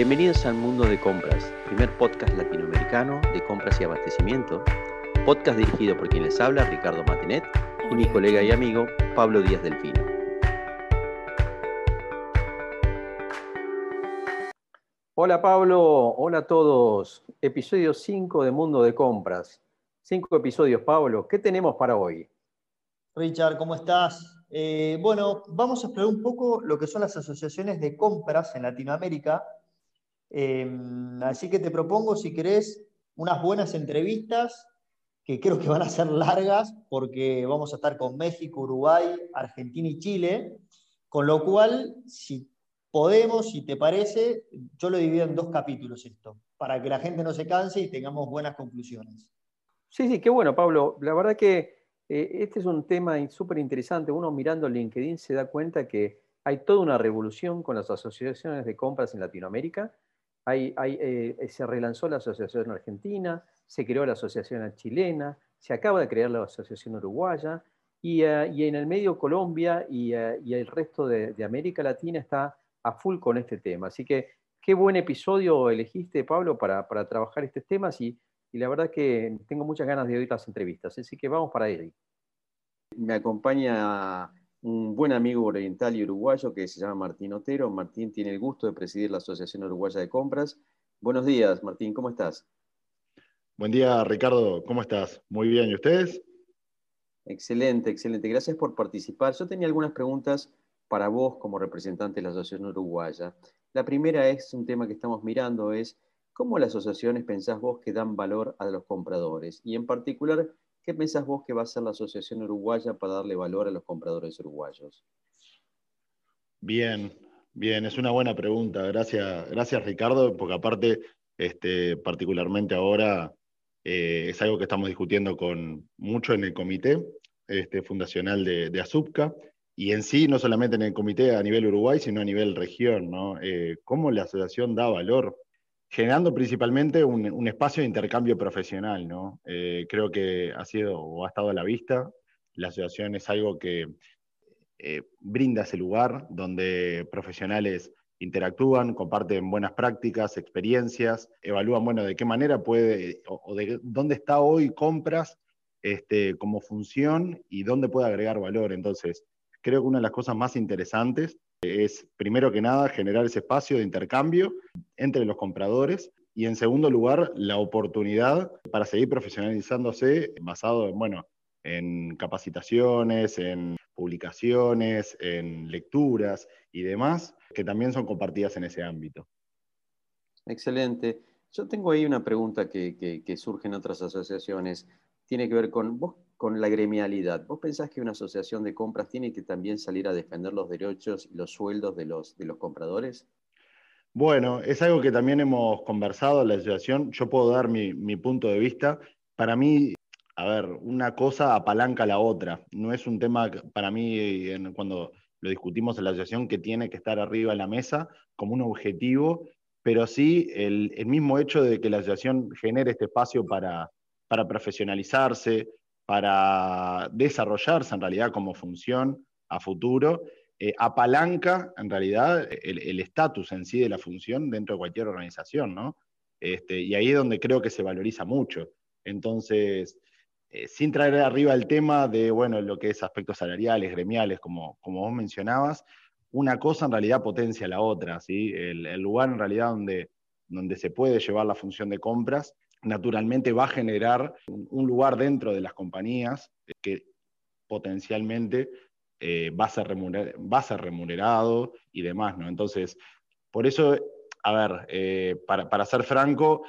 Bienvenidos al Mundo de Compras, primer podcast latinoamericano de compras y abastecimiento, podcast dirigido por quien les habla, Ricardo Matinet, y mi colega y amigo, Pablo Díaz Delfino. Hola Pablo, hola a todos. Episodio 5 de Mundo de Compras. Cinco episodios, Pablo. ¿Qué tenemos para hoy? Richard, ¿cómo estás? Eh, bueno, vamos a explorar un poco lo que son las asociaciones de compras en Latinoamérica. Em, así que te propongo, si querés, unas buenas entrevistas que creo que van a ser largas porque vamos a estar con México, Uruguay, Argentina y Chile. Con lo cual, si podemos, si te parece, yo lo divido en dos capítulos esto, para que la gente no se canse y tengamos buenas conclusiones. Sí, sí, qué bueno, Pablo. La verdad que eh, este es un tema súper interesante. Uno mirando LinkedIn se da cuenta que hay toda una revolución con las asociaciones de compras en Latinoamérica. Eh, se relanzó la asociación argentina, se creó la asociación chilena, se acaba de crear la asociación uruguaya y, eh, en el medio Colombia y, el resto de, América Latina está a full con este tema. Así que qué buen episodio elegiste, Pablo, para, trabajar estos temas y, la verdad que tengo muchas ganas de oír las entrevistas. Así que vamos para ahí. Me acompaña un buen amigo oriental y uruguayo que se llama Martín Otero. Martín tiene el gusto de presidir la Asociación Uruguaya de Compras. Buenos días, Martín, ¿cómo estás? Buen día, Ricardo, ¿cómo estás? Muy bien, ¿y ustedes? Excelente, excelente. Gracias por participar. Yo tenía algunas preguntas para vos como representante de la Asociación Uruguaya. La primera es un tema que estamos mirando, es cómo las asociaciones pensás vos que dan valor a los compradores y en particular, ¿qué pensás vos que va a hacer la Asociación Uruguaya para darle valor a los compradores uruguayos? Bien, bien, es una buena pregunta. Gracias, gracias Ricardo, porque aparte, este, particularmente ahora, eh, es algo que estamos discutiendo con mucho en el comité este, fundacional de, de ASUPCA y en sí, no solamente en el comité a nivel Uruguay, sino a nivel región, ¿no? Eh, ¿Cómo la asociación da valor? Generando principalmente un, espacio de intercambio profesional, ¿no? Eh, creo que ha sido o ha estado a la vista. La asociación es algo que eh, brinda ese lugar donde profesionales interactúan, comparten buenas prácticas, experiencias, evalúan, bueno, de qué manera puede, o, de dónde está hoy compras este, como función y dónde puede agregar valor. Entonces, Creo que una de las cosas más interesantes es, primero que nada, generar ese espacio de intercambio entre los compradores y, en segundo lugar, la oportunidad para seguir profesionalizándose basado en, bueno, en capacitaciones, en publicaciones, en lecturas y demás, que también son compartidas en ese ámbito. Excelente. Yo tengo ahí una pregunta que, que surge en otras asociaciones. Tiene que ver con, vos con la gremialidad. ¿Vos pensás que una asociación de compras tiene que también salir a defender los derechos y los sueldos de los, de los compradores? Bueno, es algo que también hemos conversado en la asociación. Yo puedo dar mi, punto de vista. Para mí, a ver, una cosa apalanca la otra. No es un tema para mí, cuando lo discutimos en la asociación, que tiene que estar arriba en la mesa como un objetivo, pero sí el, mismo hecho de que la asociación genere este espacio para, para profesionalizarse, para desarrollarse en realidad como función a futuro, eh, apalanca en realidad el estatus en sí de la función dentro de cualquier organización, ¿no? Este, y ahí es donde creo que se valoriza mucho. Entonces, eh, sin traer arriba el tema de, bueno, lo que es aspectos salariales, gremiales, como, como vos mencionabas, una cosa en realidad potencia la otra, ¿sí? El, el lugar en realidad donde, donde se puede llevar la función de compras naturalmente va a generar un lugar dentro de las compañías que potencialmente eh, va, a ser remunerado y demás, ¿no? Entonces, por eso, a ver, eh, para, ser franco,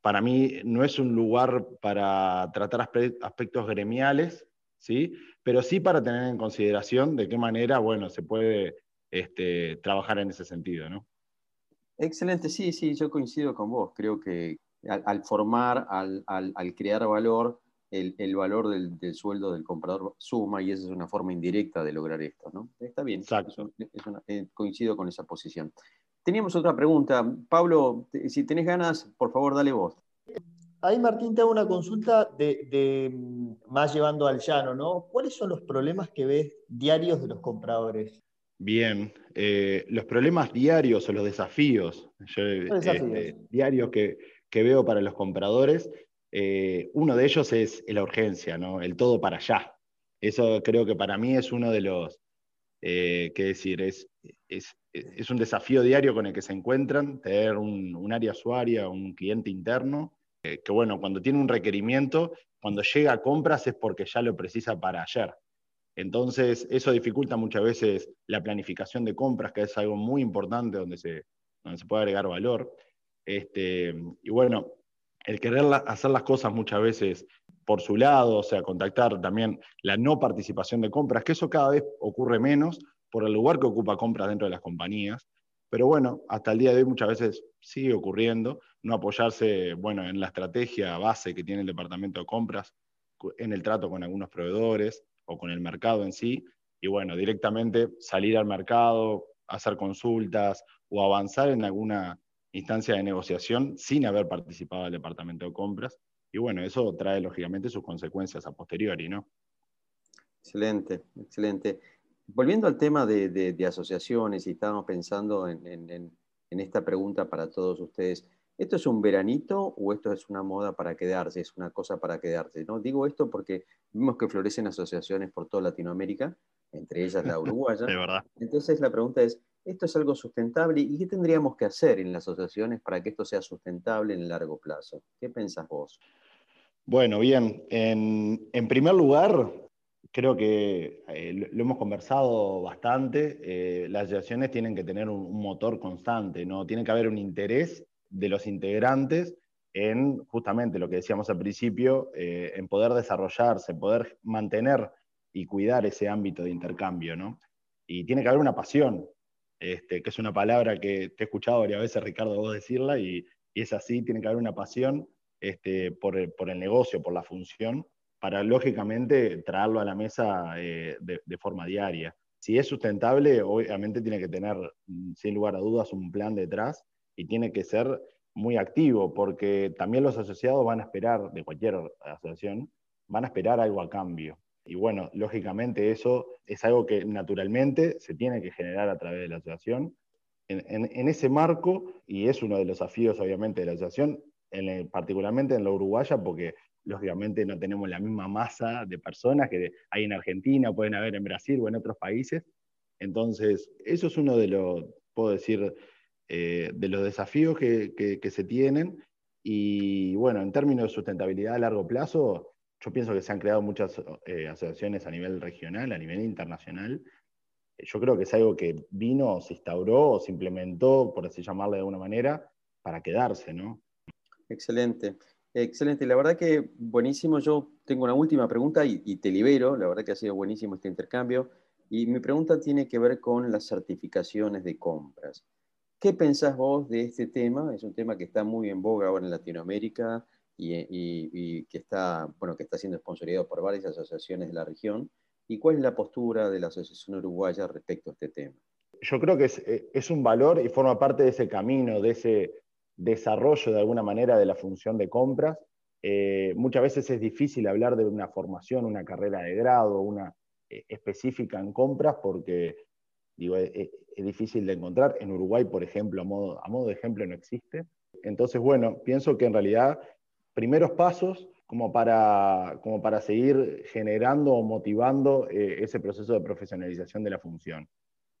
para mí no es un lugar para tratar aspectos gremiales, ¿sí? Pero sí para tener en consideración de qué manera, bueno, se puede este, trabajar en ese sentido, ¿no? Excelente, sí, sí, yo coincido con vos. Creo que, al, formar, al, crear valor, el, valor del, sueldo del comprador suma y esa es una forma indirecta de lograr esto. ¿no? Está bien, eh, coincido con esa posición. Teníamos otra pregunta. Pablo, si tenés ganas, por favor, dale voz. Ahí, Martín, te hago una consulta de, mm, más llevando al llano, ¿no? ¿Cuáles son los problemas que ves diarios de los compradores? Bien. Eh, los problemas diarios o los desafíos, este, diarios que, veo para los compradores, eh, uno de ellos es la urgencia, ¿no? El todo para allá. Eso creo que para mí es uno de los, eh, decir, es, es, un desafío diario con el que se encuentran, tener un, área usuaria, un cliente interno, que bueno, cuando tiene un requerimiento, cuando llega a compras es porque ya lo precisa para ayer. Entonces, eso dificulta muchas veces la planificación de compras, que es algo muy importante donde se, donde se puede agregar valor. Este, y bueno, el querer hacer las cosas muchas veces por su lado, o sea, contactar también la no participación de compras, que eso cada vez ocurre menos por el lugar que ocupa compras dentro de las compañías. Pero bueno, hasta el día de hoy muchas veces sigue ocurriendo, no apoyarse, bueno, en la estrategia base que tiene el departamento de compras, en el trato con algunos proveedores, o con el mercado en sí, y bueno, directamente salir al mercado, hacer consultas o avanzar en alguna instancia de negociación sin haber participado del departamento de compras. Y bueno, eso trae lógicamente sus consecuencias a posteriori, ¿no? Excelente, excelente. Volviendo al tema de, asociaciones, y estábamos pensando en, esta pregunta para todos ustedes, ¿Esto es un veranito o esto es una moda para quedarse, es una cosa para quedarse? ¿no? Digo esto porque vimos que florecen asociaciones por toda Latinoamérica, entre ellas la uruguaya. De verdad. Entonces la pregunta es, ¿esto es algo sustentable y qué tendríamos que hacer en las asociaciones para que esto sea sustentable en el largo plazo? ¿Qué pensás vos? Bueno, bien. En, primer lugar, creo que eh, lo hemos conversado bastante. Eh, las asociaciones tienen que tener un, un, motor constante, ¿no? Tiene que haber un interés de los integrantes en justamente lo que decíamos al principio, eh, en poder desarrollarse, poder mantener y cuidar ese ámbito de intercambio, ¿no? Y tiene que haber una pasión, este, que es una palabra que te he escuchado varias veces, Ricardo, vos decirla, y, es así, tiene que haber una pasión este, por, el, negocio, por la función, para lógicamente traerlo a la mesa eh, de forma diaria. Si es sustentable, obviamente tiene que tener, sin lugar a dudas, un plan detrás y tiene que ser muy activo, porque también los asociados van a esperar, de cualquier asociación, van a esperar algo a cambio. Y bueno, lógicamente eso es algo que naturalmente se tiene que generar a través de la asociación. En, ese marco, y es uno de los desafíos obviamente de la asociación, en particularmente en la uruguaya, porque lógicamente no tenemos la misma masa de personas que hay en Argentina, pueden haber en Brasil o en otros países. Entonces, eso es uno de los, puedo decir, eh, de los desafíos que, se tienen. Y bueno, en términos de sustentabilidad a largo plazo, yo pienso que se han creado muchas eh, asociaciones a nivel regional, a nivel internacional. Yo creo que es algo que vino, se instauró, se implementó, por así llamarle de alguna manera, para quedarse, ¿no? Excelente, excelente. La verdad que buenísimo. Yo tengo una última pregunta y, y te libero. La verdad que ha sido buenísimo este intercambio. Y mi pregunta tiene que ver con las certificaciones de compras. ¿Qué pensás vos de este tema? Es un tema que está muy en boga ahora en Latinoamérica y, que, está, bueno, que está siendo sponsorizado por varias asociaciones de la región. ¿Y cuál es la postura de la Asociación Uruguaya respecto a este tema? Yo creo que es, eh, es un valor y forma parte de ese camino, de ese desarrollo de alguna manera de la función de compras. Eh, muchas veces es difícil hablar de una formación, una carrera de grado, una eh, específica en compras, porque digo, es difícil de encontrar. En Uruguay, por ejemplo, a modo, a modo de ejemplo, no existe. Entonces, bueno, pienso que en realidad primeros pasos como para, como para seguir generando o motivando eh, ese proceso de profesionalización de la función.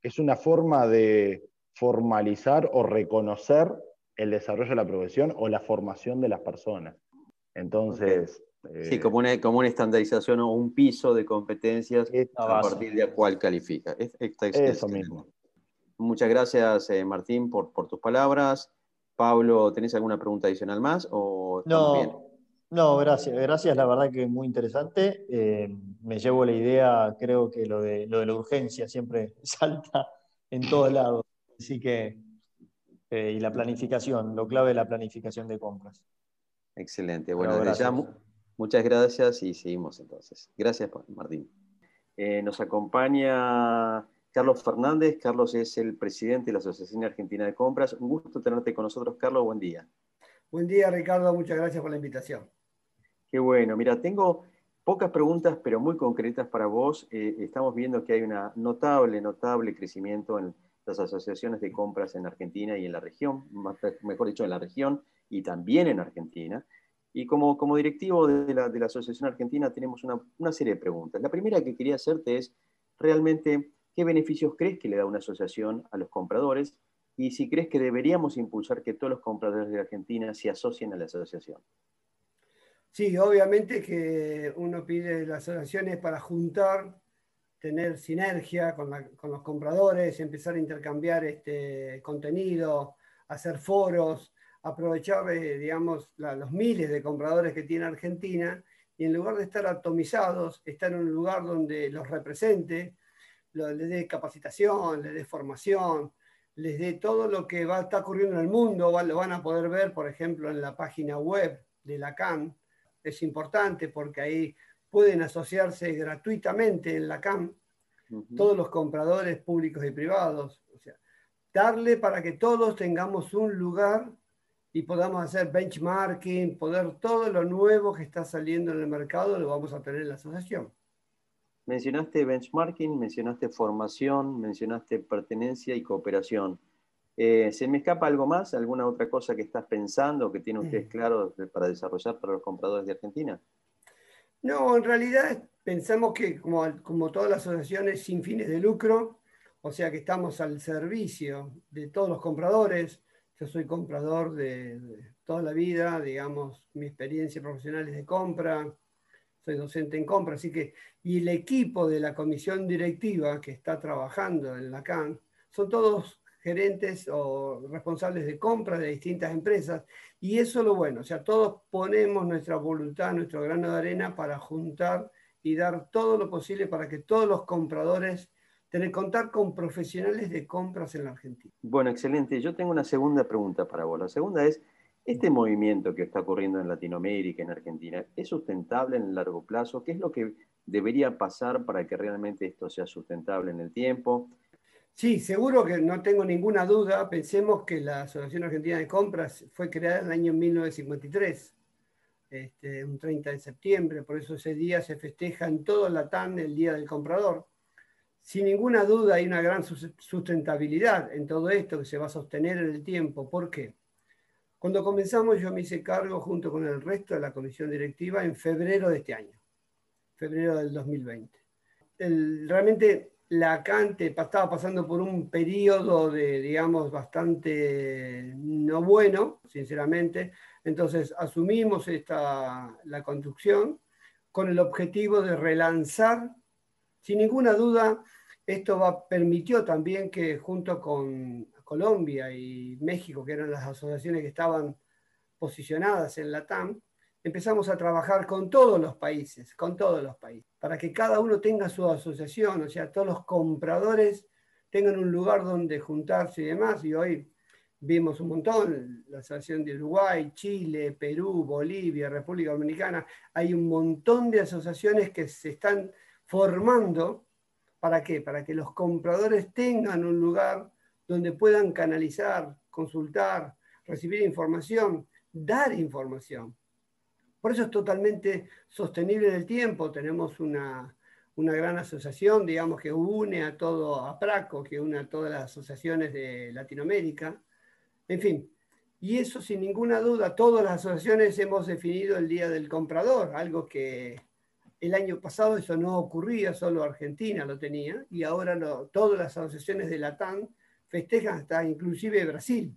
Es una forma de formalizar o reconocer el desarrollo de la profesión o la formación de las personas. Entonces... sí, como una, como una estandarización o un piso de competencias a partir de la cual califica. eso mismo. Muchas gracias, eh, Martín, por, tus palabras. Pablo, ¿tenés alguna pregunta adicional más? O no, no, gracias. Gracias, la verdad que es muy interesante. Eh, me llevo la idea, creo que lo de, lo de la urgencia siempre salta en todos lados. Así que, eh, y la planificación, lo clave de la planificación de compras. Excelente. Bueno, Ya, muchas gracias y seguimos entonces. Gracias, Martín. nos acompaña Carlos Fernández. Carlos es el presidente de la Asociación Argentina de Compras. Un gusto tenerte con nosotros, Carlos. Buen día. Buen día, Ricardo. Muchas gracias por la invitación. Qué bueno. Mira, tengo Pocas preguntas, pero muy concretas para vos. Eh, estamos viendo que hay un notable, notable crecimiento en las asociaciones de compras en Argentina y en la región, mejor dicho, en la región y también en Argentina. Y como, como directivo de la, de la Asociación Argentina tenemos una, una, serie de preguntas. La primera que quería hacerte es, realmente, ¿qué beneficios crees que le da una asociación a los compradores? Y si crees que deberíamos impulsar que todos los compradores de Argentina se asocien a la asociación. Sí, obviamente que uno pide las asociaciones para juntar, tener sinergia con, los compradores, empezar a intercambiar este contenido, hacer foros, aprovechar, eh, digamos, los miles de compradores que tiene Argentina y en lugar de estar atomizados, estar en un lugar donde los represente, les dé capacitación, les dé formación, les dé todo lo que va a estar ocurriendo en el mundo, lo van a poder ver, por ejemplo, en la página web de la CAN. Es importante porque ahí pueden asociarse gratuitamente en la CAN todos los compradores públicos y privados. O sea, darle para que todos tengamos un lugar y podamos hacer benchmarking, poder todo lo nuevo que está saliendo en el mercado lo vamos a tener en la asociación. Mencionaste benchmarking, mencionaste formación, mencionaste pertenencia y cooperación. Eh, ¿Se me escapa algo más? ¿Alguna otra cosa que estás pensando que tienen ustedes claro para desarrollar para los compradores de Argentina? No, en realidad pensamos que como, como todas las asociaciones sin fines de lucro, o sea que estamos al servicio de todos los compradores, yo soy comprador de, toda la vida, digamos, mi experiencia profesional es de compra, soy docente en compra, así que, y el equipo de la comisión directiva que está trabajando en la CAN, son todos gerentes o responsables de compra de distintas empresas, y eso es lo bueno, o sea, todos ponemos nuestra voluntad, nuestro grano de arena para juntar y dar todo lo posible para que todos los compradores tener contar con profesionales de compras en la Argentina. Bueno, excelente. Yo tengo una segunda pregunta para vos. La segunda es, ¿este movimiento que está ocurriendo en Latinoamérica, en Argentina, es sustentable en el largo plazo? ¿Qué es lo que debería pasar para que realmente esto sea sustentable en el tiempo? Sí, seguro que no tengo ninguna duda. Pensemos que la Asociación Argentina de Compras fue creada en el año 1953, este, un 30 de septiembre, por eso ese día se festeja en todo Latán el Día del Comprador sin ninguna duda hay una gran sustentabilidad en todo esto que se va a sostener en el tiempo. ¿Por qué? Cuando comenzamos yo me hice cargo junto con el resto de la comisión directiva en febrero de este año, febrero del 2020. realmente la CANTE estaba pasando por un periodo de, digamos, bastante no bueno, sinceramente. Entonces asumimos esta, la construcción con el objetivo de relanzar sin ninguna duda, esto va, permitió también que junto con Colombia y México, que eran las asociaciones que estaban posicionadas en la TAM, empezamos a trabajar con todos los países, con todos los países, para que cada uno tenga su asociación, o sea, todos los compradores tengan un lugar donde juntarse y demás. Y hoy vimos un montón, la asociación de Uruguay, Chile, Perú, Bolivia, República Dominicana, hay un montón de asociaciones que se están formando, ¿para qué? Para que los compradores tengan un lugar donde puedan canalizar, consultar, recibir información, dar información. Por eso es totalmente sostenible en el tiempo. Tenemos una, una gran asociación, digamos, que une a todo, a PRACO, que une a todas las asociaciones de Latinoamérica. En fin, y eso sin ninguna duda, todas las asociaciones hemos definido el Día del Comprador, algo que el año pasado eso no ocurría, solo Argentina lo tenía, y ahora todas las asociaciones de la TAN festejan hasta inclusive Brasil.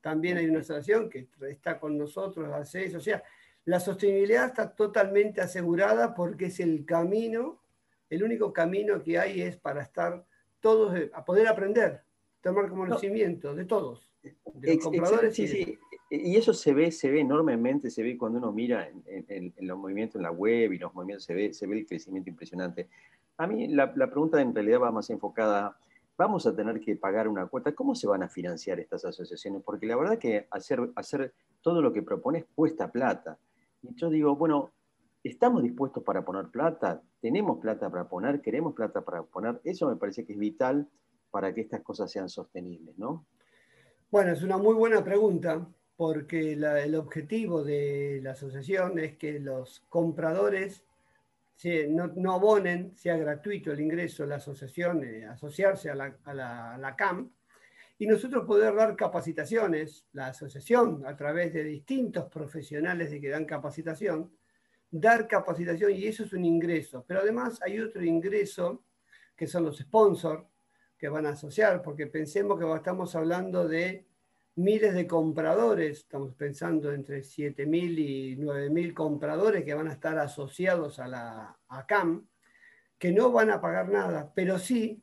También hay una asociación que está con nosotros, hace eso. O sea, la sostenibilidad está totalmente asegurada porque es el camino, el único camino que hay es para estar todos, a poder aprender, tomar conocimiento de todos, de los compradores. Sí, sí y eso se ve, se ve enormemente, se ve cuando uno mira en, los movimientos en la web y los movimientos, se ve, se ve el crecimiento impresionante. A mí la, pregunta en realidad va más enfocada, vamos a tener que pagar una cuota, ¿cómo se van a financiar estas asociaciones? Porque la verdad que hacer, hacer todo lo que propones cuesta plata. Y yo digo, bueno, ¿estamos dispuestos para poner plata? ¿Tenemos plata para poner? ¿Queremos plata para poner? Eso me parece que es vital para que estas cosas sean sostenibles, ¿no? Bueno, es una muy buena pregunta porque el objetivo de la asociación es que los compradores no, abonen, sea gratuito el ingreso la asociación, eh, asociarse a la, a la CAM, y nosotros poder dar capacitaciones, la asociación a través de distintos profesionales de que dan capacitación, dar capacitación y eso es un ingreso. Pero además hay otro ingreso que son los sponsors que van a asociar, porque pensemos que estamos hablando de miles de compradores, estamos pensando entre 7.000 y 9.000 compradores que van a estar asociados a la a CAM, que no van a pagar nada, pero sí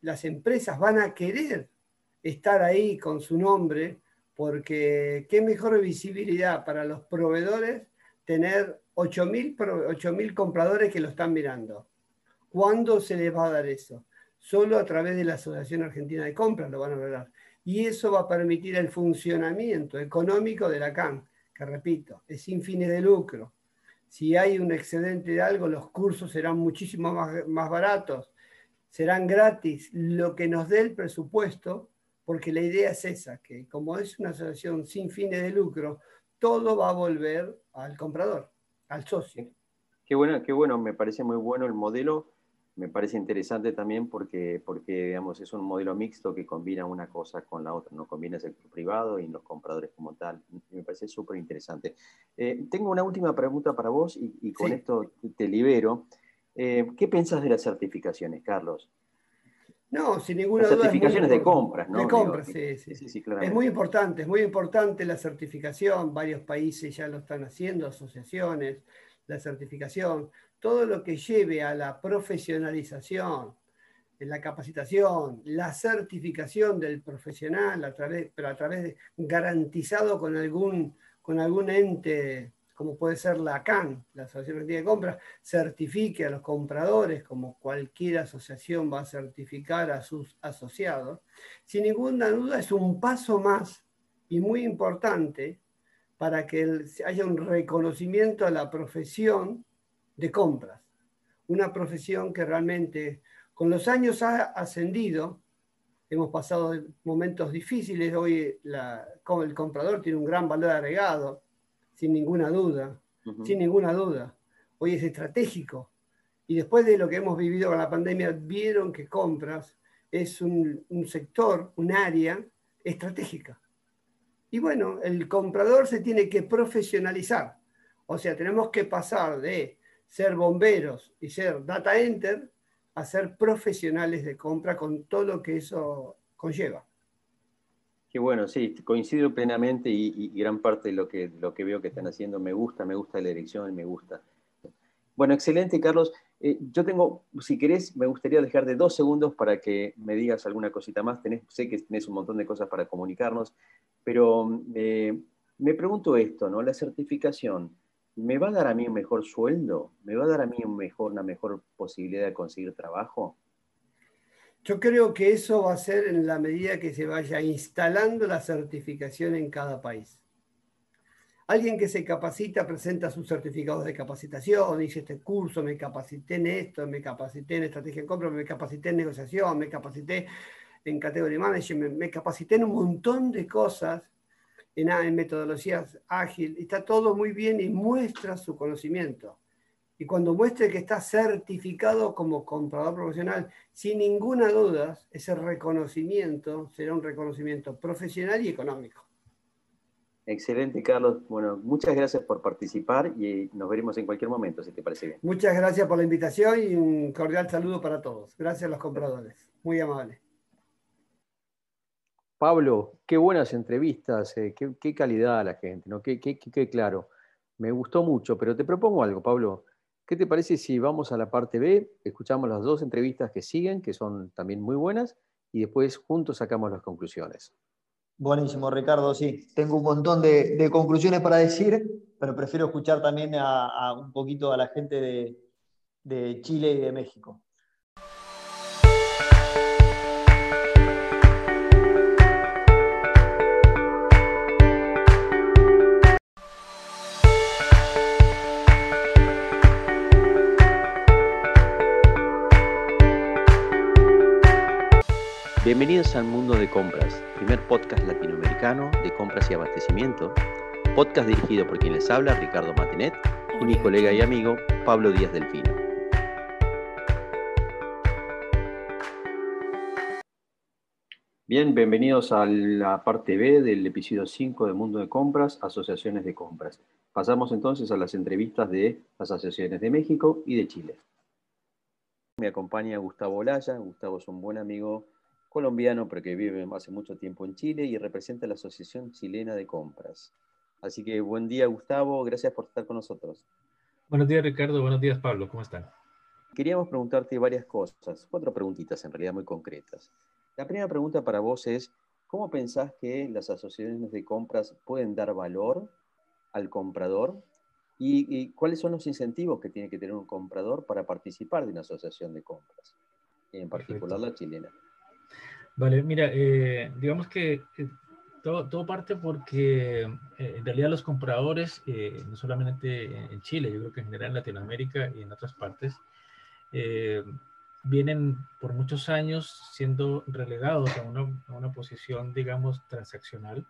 las empresas van a querer estar ahí con su nombre, porque qué mejor visibilidad para los proveedores tener 8.000 compradores que lo están mirando. ¿Cuándo se les va a dar eso? Solo a través de la Asociación Argentina de Compras lo van a lograr. Y eso va a permitir el funcionamiento económico de la CAN, que repito, es sin fines de lucro. Si hay un excedente de algo, los cursos serán muchísimo más, más baratos, serán gratis. Lo que nos dé el presupuesto porque la idea es esa, que como es una asociación sin fines de lucro, todo va a volver al comprador, al socio. Qué bueno, qué bueno, me parece muy bueno el modelo, me parece interesante también porque, porque digamos, es un modelo mixto que combina una cosa con la otra, no combina el sector privado y los compradores como tal, me parece súper interesante. Eh, tengo una última pregunta para vos y, con esto te libero. Eh, ¿Qué pensás de las certificaciones, Carlos? No, sin ninguna duda. Certificaciones de compras, ¿no? De compras, sí, sí. sí, es muy importante, es muy importante la certificación. Varios países ya lo están haciendo, asociaciones, la certificación. Todo lo que lleve a la profesionalización, la capacitación, la certificación del profesional, a través, pero a través de garantizado con algún, con algún ente como puede ser la CAN, la Asociación Argentina de Compras, certifique a los compradores, como cualquier asociación va a certificar a sus asociados, sin ninguna duda es un paso más y muy importante para que haya un reconocimiento a la profesión de compras. Una profesión que realmente con los años ha ascendido, hemos pasado momentos difíciles, hoy el comprador tiene un gran valor agregado, sin ninguna duda, sin ninguna duda. Hoy es estratégico. Y después de lo que hemos vivido con la pandemia, vieron que compras es un, sector, un área estratégica. Y bueno, el comprador se tiene que profesionalizar. O sea, tenemos que pasar de ser bomberos y ser data enter a ser profesionales de compra con todo lo que eso conlleva. Qué bueno, sí, coincido plenamente y, gran parte de lo que, lo que veo que están haciendo me gusta, me gusta la elección, me gusta. Bueno, excelente, Carlos. Eh, yo tengo, si querés, me gustaría dejar de dos segundos para que me digas alguna cosita más. Tenés, sé que tenés un montón de cosas para comunicarnos, pero eh, me pregunto esto, ¿no? La certificación, ¿me va a dar a mí un mejor sueldo? ¿Me va a dar a mí una mejor posibilidad de conseguir trabajo? Yo creo que eso va a ser en la medida que se vaya instalando la certificación en cada país. Alguien que se capacita presenta sus certificados de capacitación, dice este curso, me capacité en esto, me capacité en estrategia de compra, me capacité en negociación, me capacité en category management, me, capacité en un montón de cosas, en, en metodologías ágil, está todo muy bien y muestra su conocimiento y cuando muestre que está certificado como comprador profesional, sin ninguna duda, ese reconocimiento será un reconocimiento profesional y económico. Excelente, Carlos. Bueno, muchas gracias por participar y nos veremos en cualquier momento, si te parece bien. Muchas gracias por la invitación y un cordial saludo para todos. Gracias a los compradores. Muy amable. Pablo, qué buenas entrevistas, eh, qué, calidad la gente, ¿no? Qué, qué claro. Me gustó mucho, pero te propongo algo, Pablo. ¿Qué te parece si vamos a la parte B, escuchamos las dos entrevistas que siguen, que son también muy buenas, y después juntos sacamos las conclusiones? Buenísimo, Ricardo, sí. Tengo un montón de, conclusiones para decir, pero prefiero escuchar también a, un poquito a la gente de Chile y de México. Bienvenidos al Mundo de Compras, primer podcast latinoamericano de compras y abastecimiento, podcast dirigido por quien les habla, Ricardo Matenet, y mi colega y amigo, Pablo Díaz Delfino. Bien, bienvenidos a la parte B del episodio 5 de Mundo de Compras, Asociaciones de Compras. Pasamos entonces a las entrevistas de las asociaciones de México y de Chile. Me acompaña Gustavo Olaya. Gustavo es un buen amigo colombiano, pero que vive hace mucho tiempo en Chile y representa la Asociación Chilena de Compras. Así que buen día, Gustavo. Gracias por estar con nosotros. Buenos días, Ricardo. Buenos días, Pablo. ¿Cómo están? Queríamos preguntarte varias cosas, cuatro preguntitas en realidad muy concretas. La primera pregunta para vos es, ¿cómo pensás que las asociaciones de compras pueden dar valor al comprador? ¿Y, cuáles son los incentivos que tiene que tener un comprador para participar de una asociación de compras? En particular la chilena. Vale, mira, eh, digamos que eh, todo, parte porque eh, en realidad los compradores, no solamente en Chile, yo creo que en general en Latinoamérica y en otras partes, vienen por muchos años siendo relegados a una, a una posición, digamos, transaccional,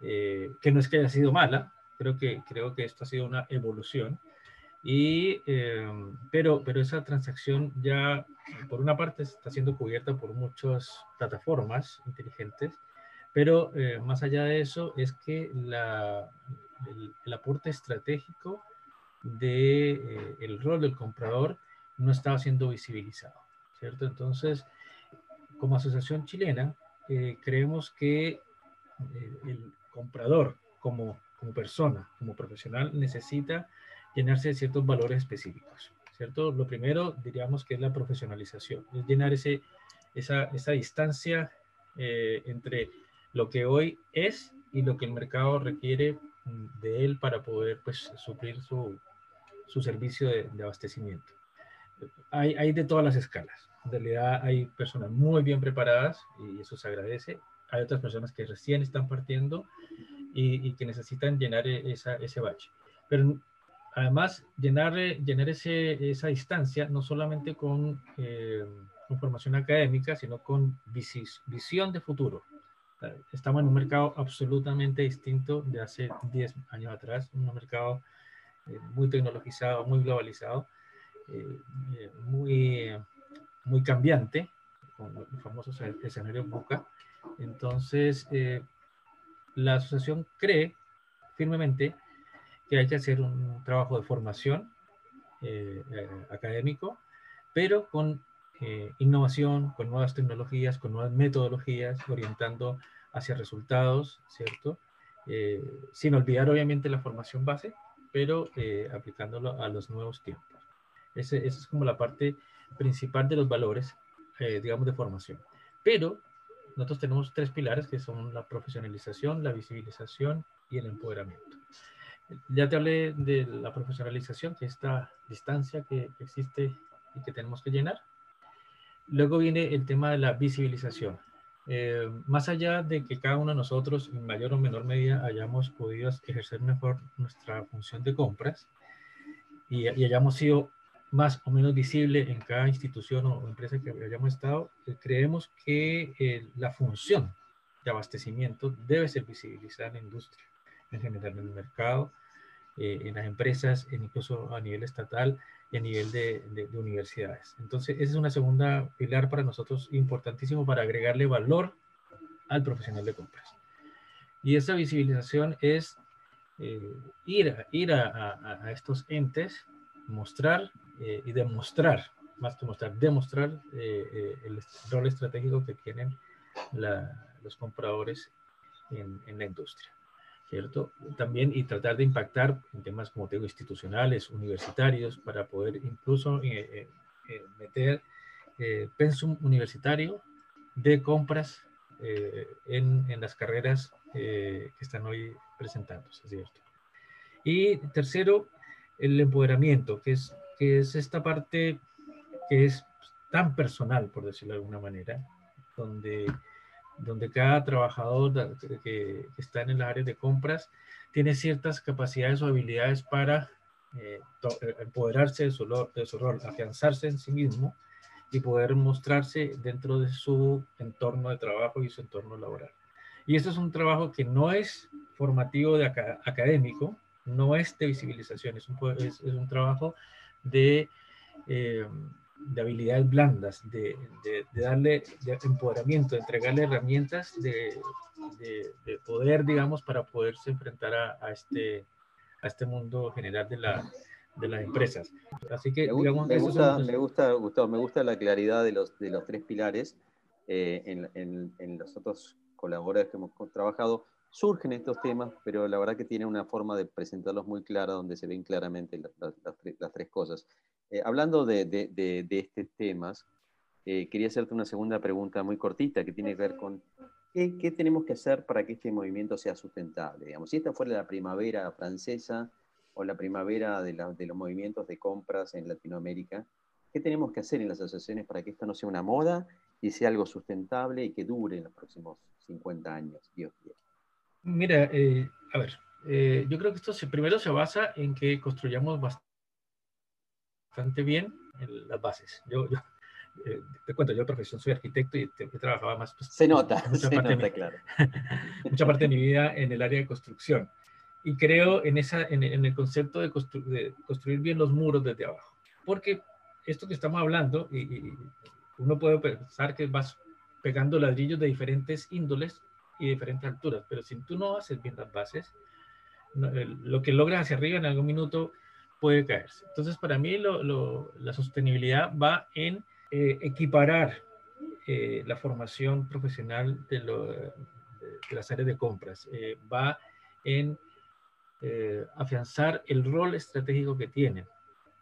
que no es que haya sido mala, creo que, creo que esto ha sido una evolución. Y, em, pero, pero esa transacción ya, por una parte, está siendo cubierta por muchas plataformas inteligentes, pero eh, más allá de eso es que la, el, aporte estratégico del de, eh, el rol del comprador no estaba siendo visibilizado, ¿cierto? Entonces, como asociación chilena, eh, creemos que el comprador como como persona, como profesional, necesita llenarse de ciertos valores específicos, ¿cierto? Lo primero, diríamos que es la profesionalización, es llenar ese, esa, esa distancia eh, entre lo que hoy es y lo que el mercado requiere mm, de él para poder pues, suplir su, su servicio de, de abastecimiento. Hay, hay, de todas las escalas. En realidad hay personas muy bien preparadas y eso se agradece. Hay otras personas que recién están partiendo y, que necesitan llenar e, esa, ese bache. Pero además, llenar, llenar ese, esa distancia no solamente con, eh, formación académica, sino con visión de futuro. Estamos en un mercado absolutamente distinto de hace 10 años atrás, un mercado eh, muy tecnologizado, muy globalizado, eh, eh, muy, muy cambiante, con los famosos escenarios BUCA. Entonces, la asociación cree firmemente que hay que hacer un trabajo de formación eh, eh, académico, pero con eh, innovación, con nuevas tecnologías, con nuevas metodologías, orientando hacia resultados, ¿cierto? sin olvidar obviamente la formación base, pero aplicándolo a los nuevos tiempos. esa es como la parte principal de los valores, digamos, de formación. Pero nosotros tenemos tres pilares que son la profesionalización, la visibilización y el empoderamiento. Ya te hablé de la profesionalización, es esta distancia que existe y que tenemos que llenar. Luego viene el tema de la visibilización. Eh, más allá de que cada uno de nosotros, en mayor o menor medida, hayamos podido ejercer mejor nuestra función de compras y, y hayamos sido más o menos visible en cada institución o empresa que hayamos estado, eh, creemos que eh, la función de abastecimiento debe ser visibilizada en la industria, en general en el mercado, eh, en las empresas, incluso a nivel estatal y a nivel de, de, universidades. Entonces, esa es una segunda pilar para nosotros importantísimo para agregarle valor al profesional de compras. Y esa visibilización es ir, a, ir a, a estos entes, mostrar eh, y demostrar, más que mostrar, demostrar eh, eh, el rol estratégico que tienen los compradores en, en, la industria, ¿cierto? También y tratar de impactar en temas, como te digo, institucionales, universitarios, para poder incluso meter pensum universitario de compras en, en, las carreras que están hoy presentándose, ¿cierto? Y tercero, el empoderamiento, que es que es esta parte que es tan personal, por decirlo de alguna manera, donde, donde cada trabajador que, está en las áreas de compras tiene ciertas capacidades o habilidades para eh, eh, empoderarse de su, de su rol, afianzarse en sí mismo y poder mostrarse dentro de su entorno de trabajo y su entorno laboral. Y esto es un trabajo que no es formativo de académico, no es de visibilización, es un, es un trabajo de, eh, de habilidades blandas, de, de, darle de empoderamiento, de entregarle herramientas de, de, poder, digamos, para poderse enfrentar a, a, este, a este mundo general de, la, de las empresas. Así que, me, digamos, me gusta, me gusta, Gustavo, me gusta la claridad de los, de los tres pilares eh, en, en, en, los otros colaboradores que hemos trabajado. Surgen estos temas, pero la verdad que tiene una forma de presentarlos muy clara, donde se ven claramente las, las, tres cosas. Eh, hablando de, de, de, de, estos temas, eh, quería hacerte una segunda pregunta muy cortita que tiene que ver con ¿qué, ¿qué, tenemos que hacer para que este movimiento sea sustentable? Digamos, si esta fuera la primavera francesa, o la primavera de, de, los movimientos de compras en Latinoamérica. ¿Qué tenemos que hacer en las asociaciones para que esto no sea una moda y sea algo sustentable y que dure en los próximos 50 años, Dios quiera? Mira, eh, a ver, eh, yo creo que esto se, primero se basa en que construyamos bastante bien las bases. Yo, yo eh, te cuento, yo de profesión soy arquitecto y te, trabajaba más. Pues, se nota, se nota, mi, claro. mucha parte de mi vida en el área de construcción y creo en, esa, en, el concepto de, construir bien los muros desde abajo. Porque esto que estamos hablando, y, uno puede pensar que vas pegando ladrillos de diferentes índoles y diferentes alturas, pero si tú no haces bien las bases, lo que logras hacia arriba en algún minuto puede caerse. Entonces, para mí la sostenibilidad va en eh, equiparar eh, la formación profesional de, de, las áreas de compras, eh, va en eh, afianzar el rol estratégico que tienen.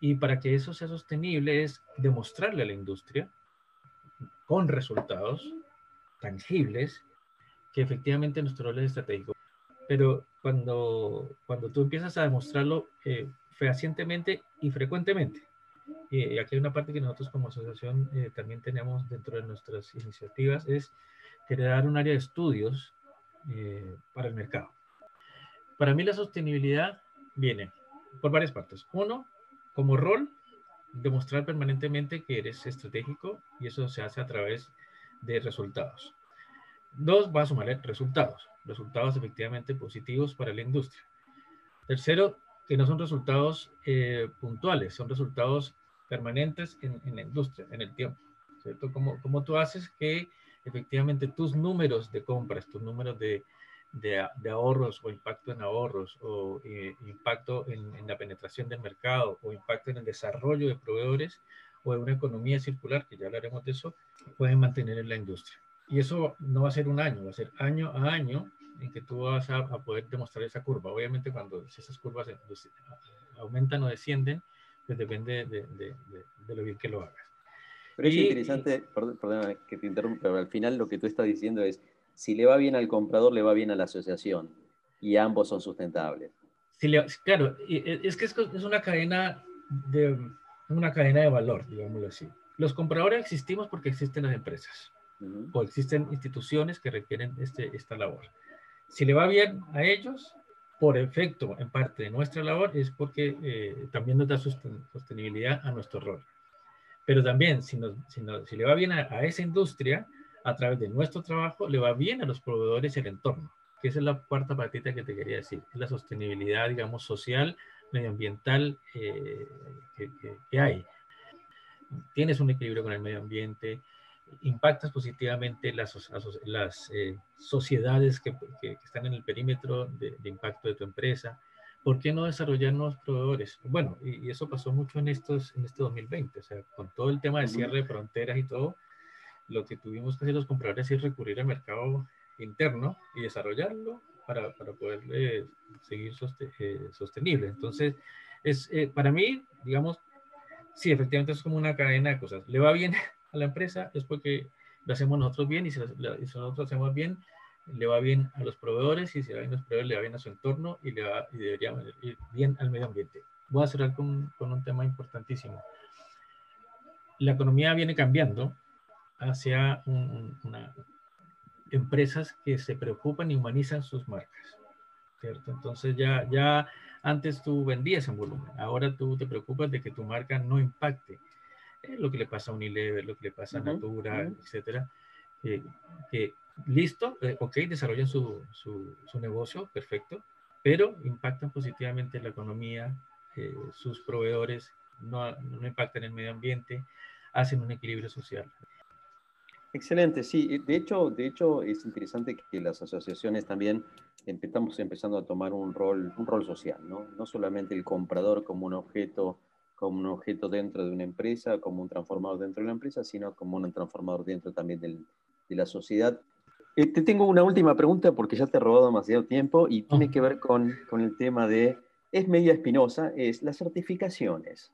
Y para que eso sea sostenible es demostrarle a la industria con resultados tangibles que efectivamente nuestro rol es estratégico. Pero cuando, cuando tú empiezas a demostrarlo eh, fehacientemente y frecuentemente, y aquí hay una parte que nosotros como asociación eh, también tenemos dentro de nuestras iniciativas, es crear un área de estudios eh, para el mercado. Para mí la sostenibilidad viene por varias partes. Uno, como rol, demostrar permanentemente que eres estratégico y eso se hace a través de resultados. Dos, va a sumar resultados, resultados efectivamente positivos para la industria. Tercero, que no son resultados eh, puntuales, son resultados permanentes en, la industria, en el tiempo. ¿Cierto? Como, como tú haces que efectivamente tus números de compras, tus números de, de, ahorros o impacto en ahorros o eh, impacto en, la penetración del mercado o impacto en el desarrollo de proveedores o de una economía circular, que ya hablaremos de eso, pueden mantener en la industria. Y eso no va a ser un año, va a ser año a año en que tú vas a, poder demostrar esa curva. Obviamente cuando esas curvas aumentan o descienden, pues depende de, de, lo bien que lo hagas. Pero es interesante, perdón, que te interrumpa, pero al final lo que tú estás diciendo es, si le va bien al comprador, le va bien a la asociación. Y ambos son sustentables. claro, e, es que es una cadena de una cadena de valor, digámoslo así. Los compradores existimos porque existen las empresas o existen instituciones que requieren este, esta labor. Si le va bien a ellos, por efecto, en parte de nuestra labor, es porque eh, también nos da sostenibilidad a nuestro rol. Pero también, si, si, le va bien a, a esa industria, a través de nuestro trabajo le va bien a los proveedores y el entorno, que esa es la cuarta patita que te quería decir, la sostenibilidad, digamos, social, medioambiental eh, que, hay. Tienes un equilibrio con el medio ambiente, impactas positivamente las, las eh, sociedades que, que, están en el perímetro de, impacto de tu empresa. ¿Por qué no desarrollar nuevos proveedores? Bueno, y, y, eso pasó mucho en, estos, en este 2020, o sea, con todo el tema de cierre de fronteras y todo, lo que tuvimos que hacer los compradores es recurrir al mercado interno y desarrollarlo para, para poder eh, seguir eh, sostenible. Entonces, es, eh, para mí, digamos, sí, efectivamente es como una cadena de cosas. Le va bien a la empresa, es porque lo hacemos nosotros bien y si, nosotros lo hacemos bien, le va bien a los proveedores y si le va bien a los proveedores, le va bien a su entorno y le va y debería ir bien al medio ambiente. Voy a cerrar con, con un tema importantísimo. La economía viene cambiando hacia una, empresas que se preocupan y humanizan sus marcas, ¿cierto? Entonces ya, ya antes tú vendías en volumen, ahora tú te preocupas de que tu marca no impacte lo que le pasa a Unilever, lo que le pasa a Natura, etcétera. que listo, eh, ok, desarrollan su, su, su, negocio, perfecto, pero impactan positivamente la economía, eh, sus proveedores no, no impactan el medio ambiente, hacen un equilibrio social. Excelente, sí. De hecho, de hecho es interesante que las asociaciones también estamos empezando a tomar un rol, un rol social, ¿no? No solamente el comprador como un objeto, como un objeto dentro de una empresa, como un transformador dentro de la empresa, sino como un transformador dentro también del, de la sociedad. Eh, te tengo una última pregunta porque ya te he robado demasiado tiempo y tiene que ver con, con el tema de, es media espinosa, es las certificaciones.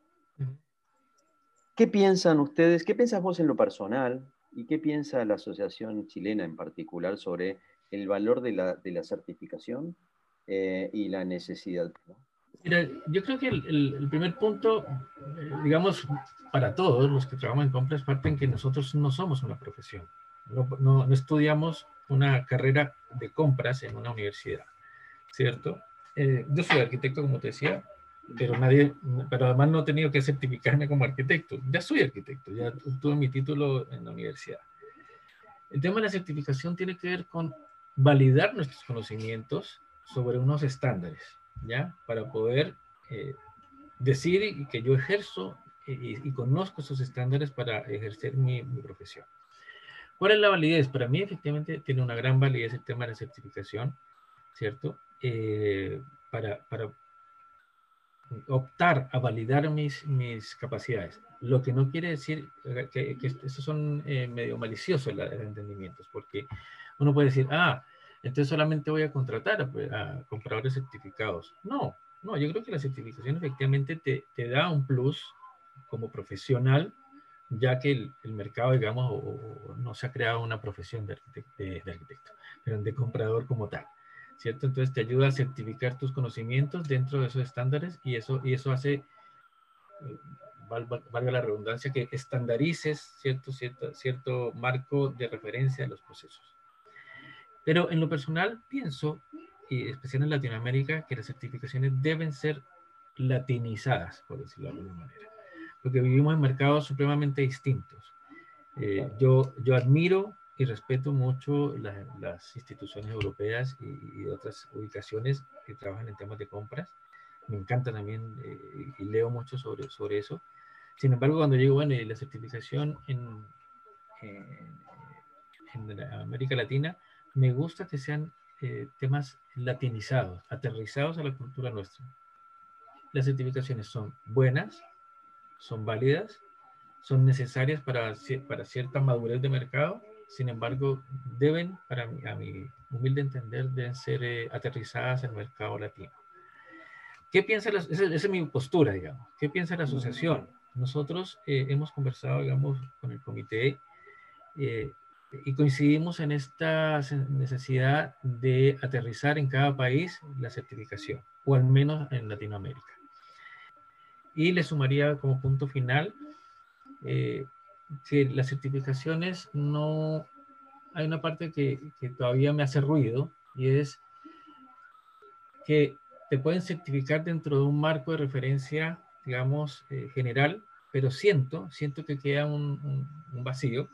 ¿Qué piensan ustedes? ¿Qué piensas vos en lo personal? ¿Y qué piensa la Asociación Chilena en particular sobre el valor de la, de la certificación eh, y la necesidad? Mira, yo creo que el, el, primer punto, eh, digamos, para todos los que trabajan en compras, parte en que nosotros no somos una profesión. No, no, no estudiamos una carrera de compras en una universidad, ¿cierto? Eh, yo soy arquitecto, como te decía, pero nadie, pero además no he tenido que certificarme como arquitecto. Ya soy arquitecto, ya tuve mi título en la universidad. El tema de la certificación tiene que ver con validar nuestros conocimientos sobre unos estándares, ¿ya? Para poder eh, decir que yo ejerzo y, y, conozco esos estándares para ejercer mi, mi, profesión. ¿Cuál es la validez? Para mí, efectivamente, tiene una gran validez el tema de la certificación, ¿cierto? Eh, para, para optar a validar mis, mis capacidades. Lo que no quiere decir que, que estos son eh, medio maliciosos los entendimientos, porque uno puede decir, ah, entonces solamente voy a contratar a, a, compradores certificados. No, no, yo creo que la certificación efectivamente te, te da un plus como profesional, ya que el, el mercado, digamos, o, no se ha creado una profesión de arquitecto, de, de arquitecto, pero de comprador como tal. ¿cierto? Entonces te ayuda a certificar tus conocimientos dentro de esos estándares y eso, y eso hace, eh, valga la redundancia, que estandarices cierto, cierto, cierto marco de referencia de los procesos. Pero en lo personal pienso, y especialmente en Latinoamérica, que las certificaciones deben ser latinizadas, por decirlo de alguna manera, porque vivimos en mercados supremamente distintos. Eh, yo, yo admiro y respeto mucho la, las instituciones europeas y, y, otras ubicaciones que trabajan en temas de compras. Me encanta también eh, y leo mucho sobre, sobre eso. Sin embargo, cuando llego, bueno, y la certificación en, en, en América Latina, me gusta que sean eh, temas latinizados, aterrizados a la cultura nuestra. Las certificaciones son buenas, son válidas, son necesarias para, para cierta madurez de mercado sin embargo, deben, para mí, a mi humilde entender, deben ser eh, aterrizadas en el mercado latino. ¿Qué piensa la, esa, esa, es mi postura, digamos? ¿Qué piensa la asociación? Nosotros eh, hemos conversado, digamos, con el comité eh, y coincidimos en esta necesidad de aterrizar en cada país la certificación, o al menos en Latinoamérica. Y le sumaría como punto final eh, que las certificaciones no... Hay una parte que, que todavía me hace ruido y es que te pueden certificar dentro de un marco de referencia, digamos, eh, general, pero siento, siento que queda un, vacío.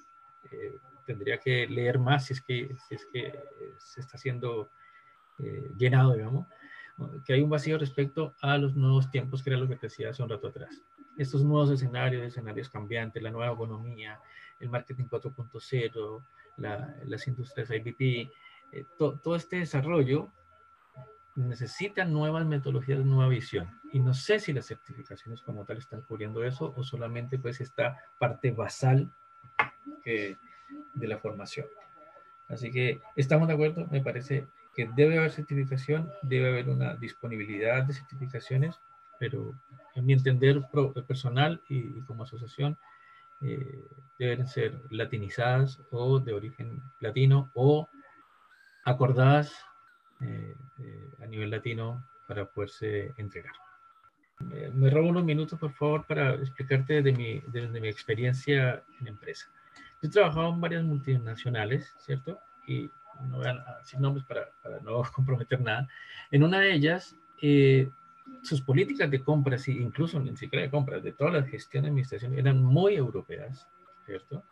Eh, tendría que leer más si es que, si es que se está siendo eh, llenado, digamos, que hay un vacío respecto a los nuevos tiempos, que era lo que te decía hace un rato atrás estos nuevos escenarios, escenarios cambiantes, la nueva economía, el marketing 4.0, la, las industrias IBP, eh, to, todo este desarrollo necesita nuevas metodologías, nueva visión. Y no sé si las certificaciones como tal están cubriendo eso o solamente pues esta parte basal que, de la formación. Así que estamos de acuerdo, me parece que debe haber certificación, debe haber una disponibilidad de certificaciones, pero en mi entender personal y, como asociación, eh, deben ser latinizadas o de origen latino o acordadas eh, eh, a nivel latino para poderse entregar. me robo unos minutos, por favor, para explicarte desde mi, desde mi experiencia en empresa. Yo he trabajado en varias multinacionales, ¿cierto? Y no voy a decir nombres para, para no comprometer nada. En una de ellas, eh, sus políticas de compras, incluso ni siquiera de compras, de toda la gestión de administración, eran muy europeas, ¿cierto?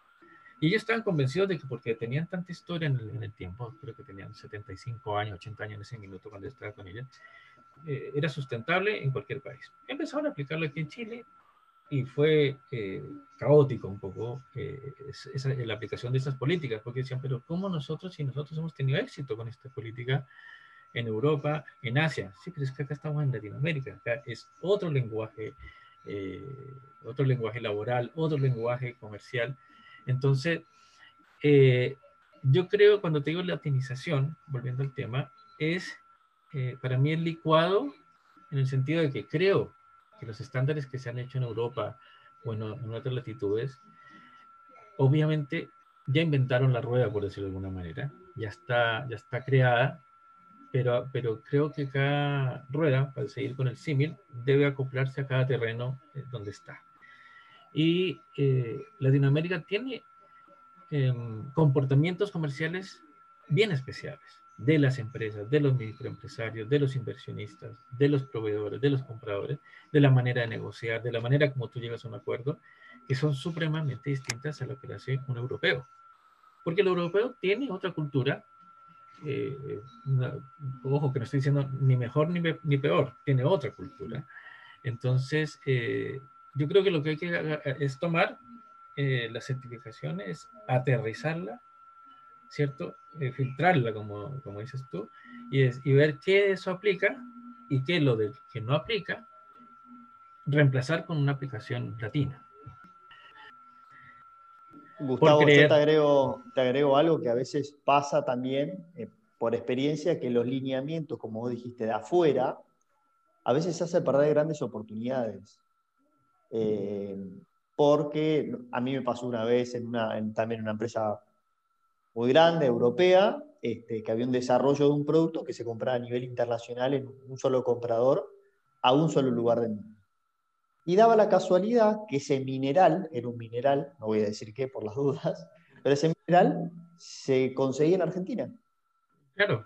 Y ellos estaban convencidos de que porque tenían tanta historia en el, en el tiempo, creo que tenían 75 años, 80 años en ese minuto cuando estaba con ella, eh, era sustentable en cualquier país. Empezaron a aplicarlo aquí en Chile y fue eh, caótico un poco eh, esa, la aplicación de estas políticas, porque decían, pero ¿cómo nosotros, si nosotros hemos tenido éxito con esta política en Europa, en Asia? Sí, pero es que acá estamos en Latinoamérica, acá es otro lenguaje, eh, otro lenguaje laboral, otro lenguaje comercial. Entonces, yo creo, cuando te digo latinización, volviendo al tema, es para mí el licuado en el sentido de que creo que los estándares que se han hecho en Europa o en, otras latitudes, obviamente ya inventaron la rueda, por decirlo de alguna manera, ya está, ya está creada, pero, pero creo que cada rueda, para seguir con el símil, debe acoplarse a cada terreno eh, donde está. Y eh, Latinoamérica tiene em, comportamientos comerciales bien especiales de las empresas, de los microempresarios, de los inversionistas, de los proveedores, de los compradores, de la manera de negociar, de la manera como tú llegas a un acuerdo, que son supremamente distintas a lo que hace un europeo. Porque el europeo tiene otra cultura, eh, ojo que no estoy diciendo ni mejor ni, ni peor, tiene otra cultura. Entonces, eh, yo creo que lo que hay que es tomar eh, las certificaciones, aterrizarla ¿cierto? Eh, filtrarla, como, como dices tú, y, es, y ver qué eso aplica y qué lo de que no aplica, reemplazar con una aplicación latina. Gustavo, yo te agrego, te agrego algo que a veces pasa también eh, por experiencia, que los lineamientos, como vos dijiste, de afuera, a veces hace perder grandes oportunidades. Eh, porque a mí me pasó una vez en una, también en una empresa muy grande, europea, este, que había un desarrollo de un producto que se compraba a nivel internacional en un solo comprador a un solo lugar del mundo. Y daba la casualidad que ese mineral, era un mineral, no voy a decir qué por las dudas, pero ese mineral se conseguía en Argentina. Claro.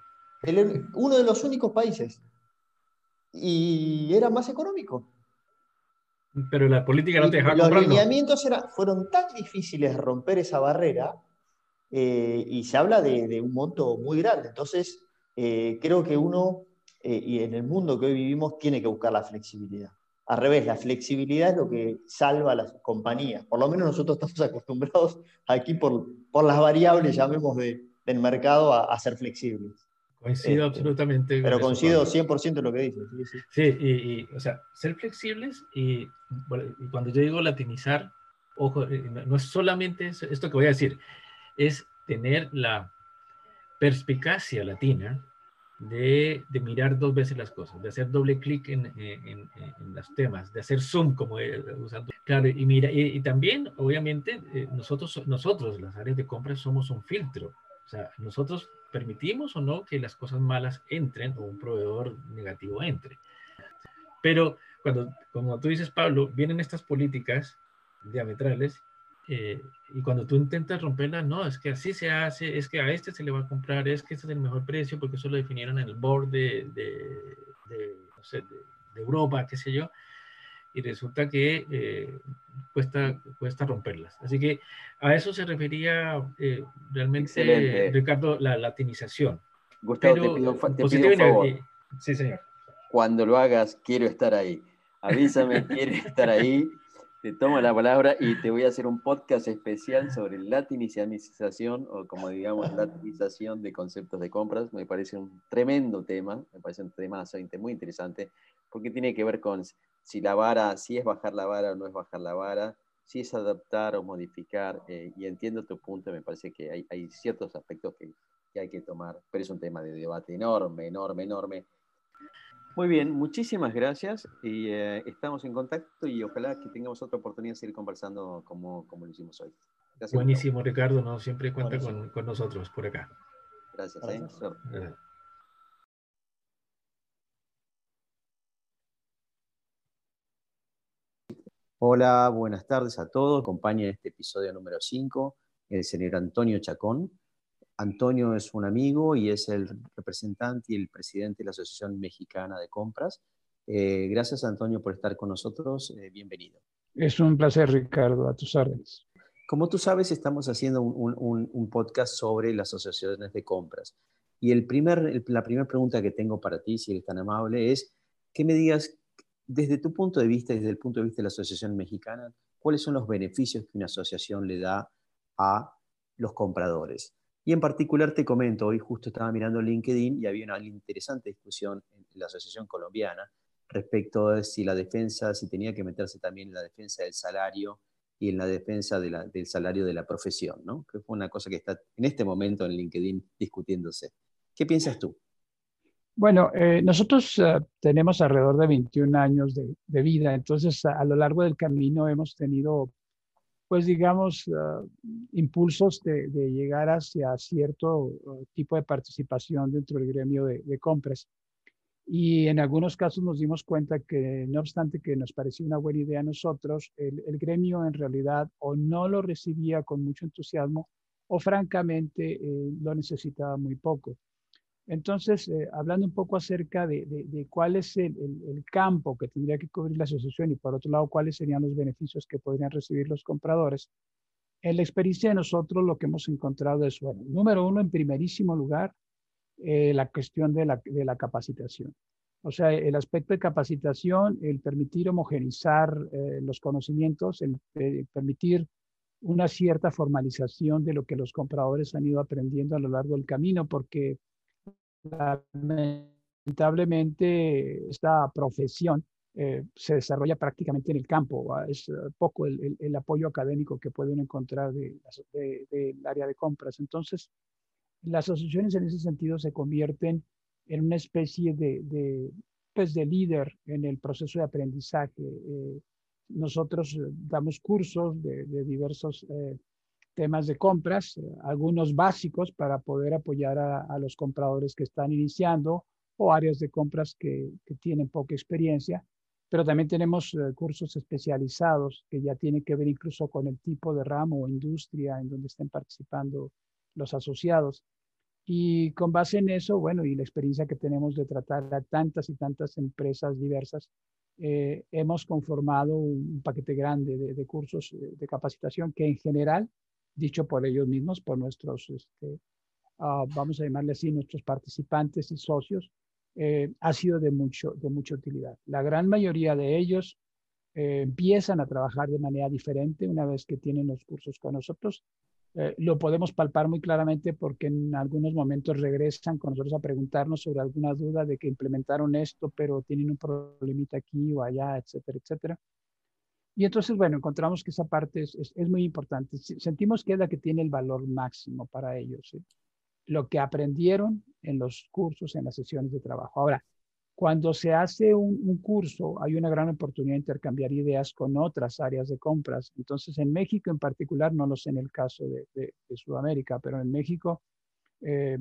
uno de los únicos países. Y era más económico. Pero la política no te dejaba Los lineamientos era, fueron tan difíciles de romper esa barrera eh, y se habla de, un monto muy grande. Entonces, eh, creo que uno, eh, y en el mundo que hoy vivimos, tiene que buscar la flexibilidad. Al revés, la flexibilidad es lo que salva a las compañías. Por lo menos nosotros estamos acostumbrados aquí por, por las variables, llamemos, de, del mercado a, ser flexibles. Coincido absolutamente. Pero coincido 100% en lo que dices. Sí, y, o sea, ser flexibles y, y, cuando yo digo latinizar, ojo, no es solamente esto que voy a decir, es tener la perspicacia latina de, mirar dos veces las cosas, de hacer doble clic en, en, los temas, de hacer zoom, como usando. Claro, y, mira, y, también, obviamente, eh, nosotros, nosotros, las áreas de compra, somos un filtro. O sea, nosotros permitimos o no que las cosas malas entren o un proveedor negativo entre. Pero cuando, como tú dices, Pablo, vienen estas políticas diametrales eh, y cuando tú intentas romperla, no, es que así se hace, es que a este se le va a comprar, es que este es el mejor precio porque eso lo definieron en el board de, de, no sé, de, Europa, qué sé yo, y resulta que eh, cuesta, cuesta romperlas. Así que a eso se refería eh, realmente, Ricardo, la latinización. Gustavo, te pido, te pido un favor. Sí, señor. Cuando lo hagas, quiero estar ahí. Avísame, quiero estar ahí te tomo la palabra y te voy a hacer un podcast especial sobre latinización o como digamos latinización de conceptos de compras. Me parece un tremendo tema, me parece un tema muy interesante porque tiene que ver con si la vara, si es bajar la vara o no es bajar la vara, si es adaptar o modificar. Eh, y entiendo tu punto, me parece que hay, hay ciertos aspectos que, que hay que tomar, pero es un tema de debate enorme, enorme, enorme muy bien, muchísimas gracias y eh, estamos en contacto y ojalá que tengamos otra oportunidad de seguir conversando como, como lo hicimos hoy. Buenísimo, Ricardo, ¿no? siempre cuenta con, con, nosotros por acá. Gracias. ¿eh? Hola, buenas tardes a todos. Acompaña este episodio número 5 el señor Antonio Chacón. Antonio es un amigo y es el representante y el presidente de la Asociación Mexicana de Compras. Eh, gracias, Antonio, por estar con nosotros. Eh, bienvenido. Es un placer, Ricardo, a tus órdenes. Como tú sabes, estamos haciendo un, podcast sobre las asociaciones de compras. Y el primer, la primera pregunta que tengo para ti, si eres tan amable, es que me digas desde tu punto de vista y desde el punto de vista de la Asociación Mexicana, ¿cuáles son los beneficios que una asociación le da a los compradores? Y en particular te comento, hoy justo estaba mirando LinkedIn y había una interesante discusión en la Asociación Colombiana respecto a si la defensa, si tenía que meterse también en la defensa del salario y en la defensa del salario de la profesión, ¿no? que fue una cosa que está en este momento en LinkedIn discutiéndose. ¿Qué piensas tú? Bueno, eh, nosotros eh, tenemos alrededor de 21 años de, vida, entonces a, lo largo del camino hemos tenido, pues digamos, eh, impulsos de, llegar hacia cierto tipo de participación dentro del gremio de, compras. Y en algunos casos nos dimos cuenta que, no obstante que nos parecía una buena idea a nosotros, el, el gremio en realidad o no lo recibía con mucho entusiasmo o francamente lo necesitaba muy poco. Entonces, eh, hablando un poco acerca de, cuál es el, campo que tendría que cubrir la asociación y por otro lado, cuáles serían los beneficios que podrían recibir los compradores, en la experiencia de nosotros lo que hemos encontrado es, bueno, número uno, en primerísimo lugar, eh, la cuestión de la, capacitación. O sea, el aspecto de capacitación, el permitir homogenizar eh, los conocimientos, el permitir una cierta formalización de lo que los compradores han ido aprendiendo a lo largo del camino, porque lamentablemente esta profesión eh, se desarrolla prácticamente en el campo. Es eh, poco el, apoyo académico que pueden encontrar del de, área de compras. Entonces, las asociaciones en ese sentido se convierten en una especie de, pues de líder en el proceso de aprendizaje. Eh, nosotros damos cursos de, diversos temas de compras, eh, algunos básicos para poder apoyar a, los compradores que están iniciando o áreas de compras que, tienen poca experiencia, pero también tenemos eh, cursos especializados que ya tienen que ver incluso con el tipo de ramo o industria en donde estén participando los asociados. Y con base en eso, bueno, y la experiencia que tenemos de tratar a tantas y tantas empresas diversas, eh, hemos conformado un paquete grande de, de cursos de capacitación que en general dicho por ellos mismos, por nuestros, este, ah, vamos a llamarle así, nuestros participantes y socios, eh, ha sido de, mucho, de mucha utilidad. La gran mayoría de ellos eh, empiezan a trabajar de manera diferente una vez que tienen los cursos con nosotros. Eh, lo podemos palpar muy claramente porque en algunos momentos regresan con nosotros a preguntarnos sobre alguna duda de que implementaron esto, pero tienen un problemita aquí o allá, etcétera, etcétera. Y entonces, bueno, encontramos que esa parte es, es, muy importante. Sentimos que es la que tiene el valor máximo para ellos. Lo que aprendieron en los cursos, en las sesiones de trabajo. Ahora, cuando se hace un, curso, hay una gran oportunidad de intercambiar ideas con otras áreas de compras. Entonces, en México en particular, no lo sé en el caso de, de, Sudamérica, pero en México eh,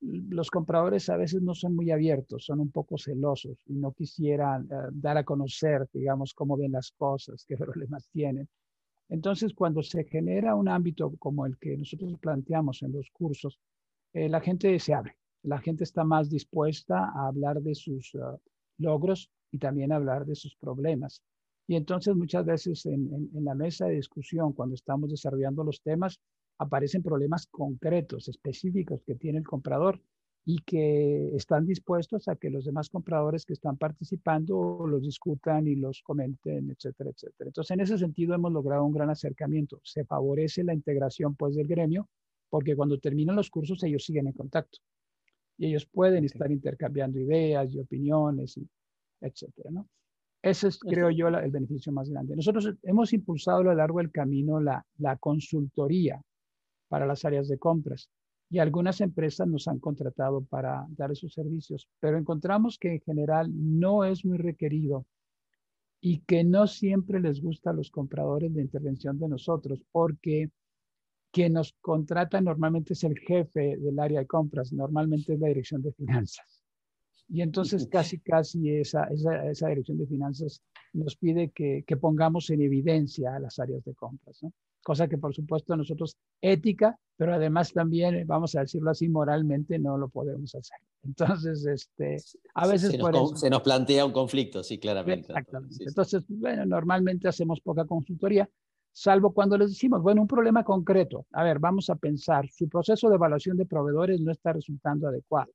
los compradores a veces no son muy abiertos, son un poco celosos y no quisieran eh, dar a conocer, digamos, cómo ven las cosas, qué problemas tienen. Entonces, cuando se genera un ámbito como el que nosotros planteamos en los cursos, eh, la gente se abre, la gente está más dispuesta a hablar de sus ah, logros y también hablar de sus problemas. Y entonces muchas veces en la mesa de discusión, cuando estamos desarrollando los temas, aparecen problemas concretos, específicos que tiene el comprador y que están dispuestos a que los demás compradores que están participando los discutan y los comenten, etcétera, etcétera. Entonces, en ese sentido hemos logrado un gran acercamiento. Se favorece la integración pues del gremio porque cuando terminan los cursos ellos siguen en contacto y ellos pueden estar intercambiando ideas y opiniones, y etcétera, ¿no? Ese es, creo yo, el beneficio más grande. Nosotros hemos impulsado a lo largo del camino la, la consultoría para las áreas de compras. Y algunas empresas nos han contratado para dar esos servicios, pero encontramos que en general no es muy requerido y que no siempre les gusta a los compradores la intervención de nosotros, porque quien nos contrata normalmente es el jefe del área de compras, normalmente es la dirección de finanzas. Y entonces casi, casi esa, esa, dirección de finanzas nos pide que, que, pongamos en evidencia a las áreas de compras. ¿no? Cosa que por supuesto nosotros ética, pero además también, vamos a decirlo así, moralmente no lo podemos hacer. Entonces, este, a veces se nos, se nos plantea un conflicto, sí, claramente. Exactamente. Entonces, bueno, normalmente hacemos poca consultoría, salvo cuando les decimos, bueno, un problema concreto. A ver, vamos a pensar, su proceso de evaluación de proveedores no está resultando adecuado.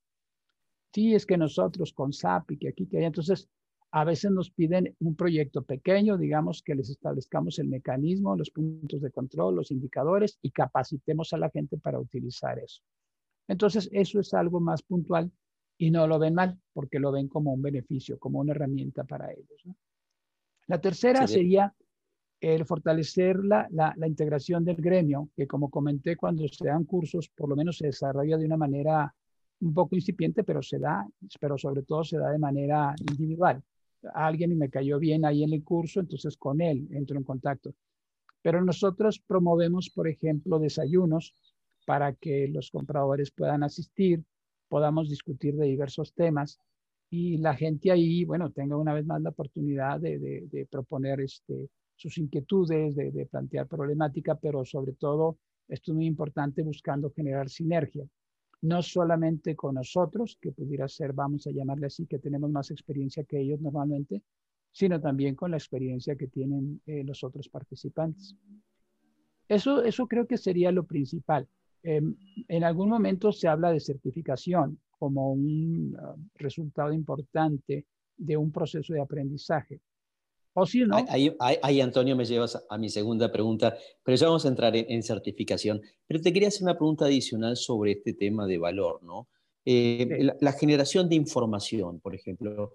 Sí, es que nosotros con SAP y que aquí, que allá, entonces A veces nos piden un proyecto pequeño, digamos que les establezcamos el mecanismo, los puntos de control, los indicadores y capacitemos a la gente para utilizar eso. Entonces, eso es algo más puntual y no lo ven mal porque lo ven como un beneficio, como una herramienta para ellos. La tercera sería el fortalecer la, la, la, integración del gremio, que como comenté, cuando se dan cursos, por lo menos se desarrolla de una manera un poco incipiente, pero se da, pero sobre todo se da de manera individual alguien y me cayó bien ahí en el curso, entonces con él entro en contacto. Pero nosotros promovemos, por ejemplo, desayunos para que los compradores puedan asistir, podamos discutir de diversos temas y la gente ahí, bueno, tenga una vez más la oportunidad de, proponer este, sus inquietudes, de, de plantear problemática, pero sobre todo, esto es muy importante, buscando generar sinergia no solamente con nosotros, que pudiera ser, vamos a llamarle así, que tenemos más experiencia que ellos normalmente, sino también con la experiencia que tienen eh, los otros participantes. Eso, eso creo que sería lo principal. Em, en algún momento se habla de certificación como un uh, resultado importante de un proceso de aprendizaje. O si no. Ahí, Antonio, me llevas a mi segunda pregunta, pero ya vamos a entrar en, certificación. Pero te quería hacer una pregunta adicional sobre este tema de valor, ¿no? Eh, la, generación de información, por ejemplo.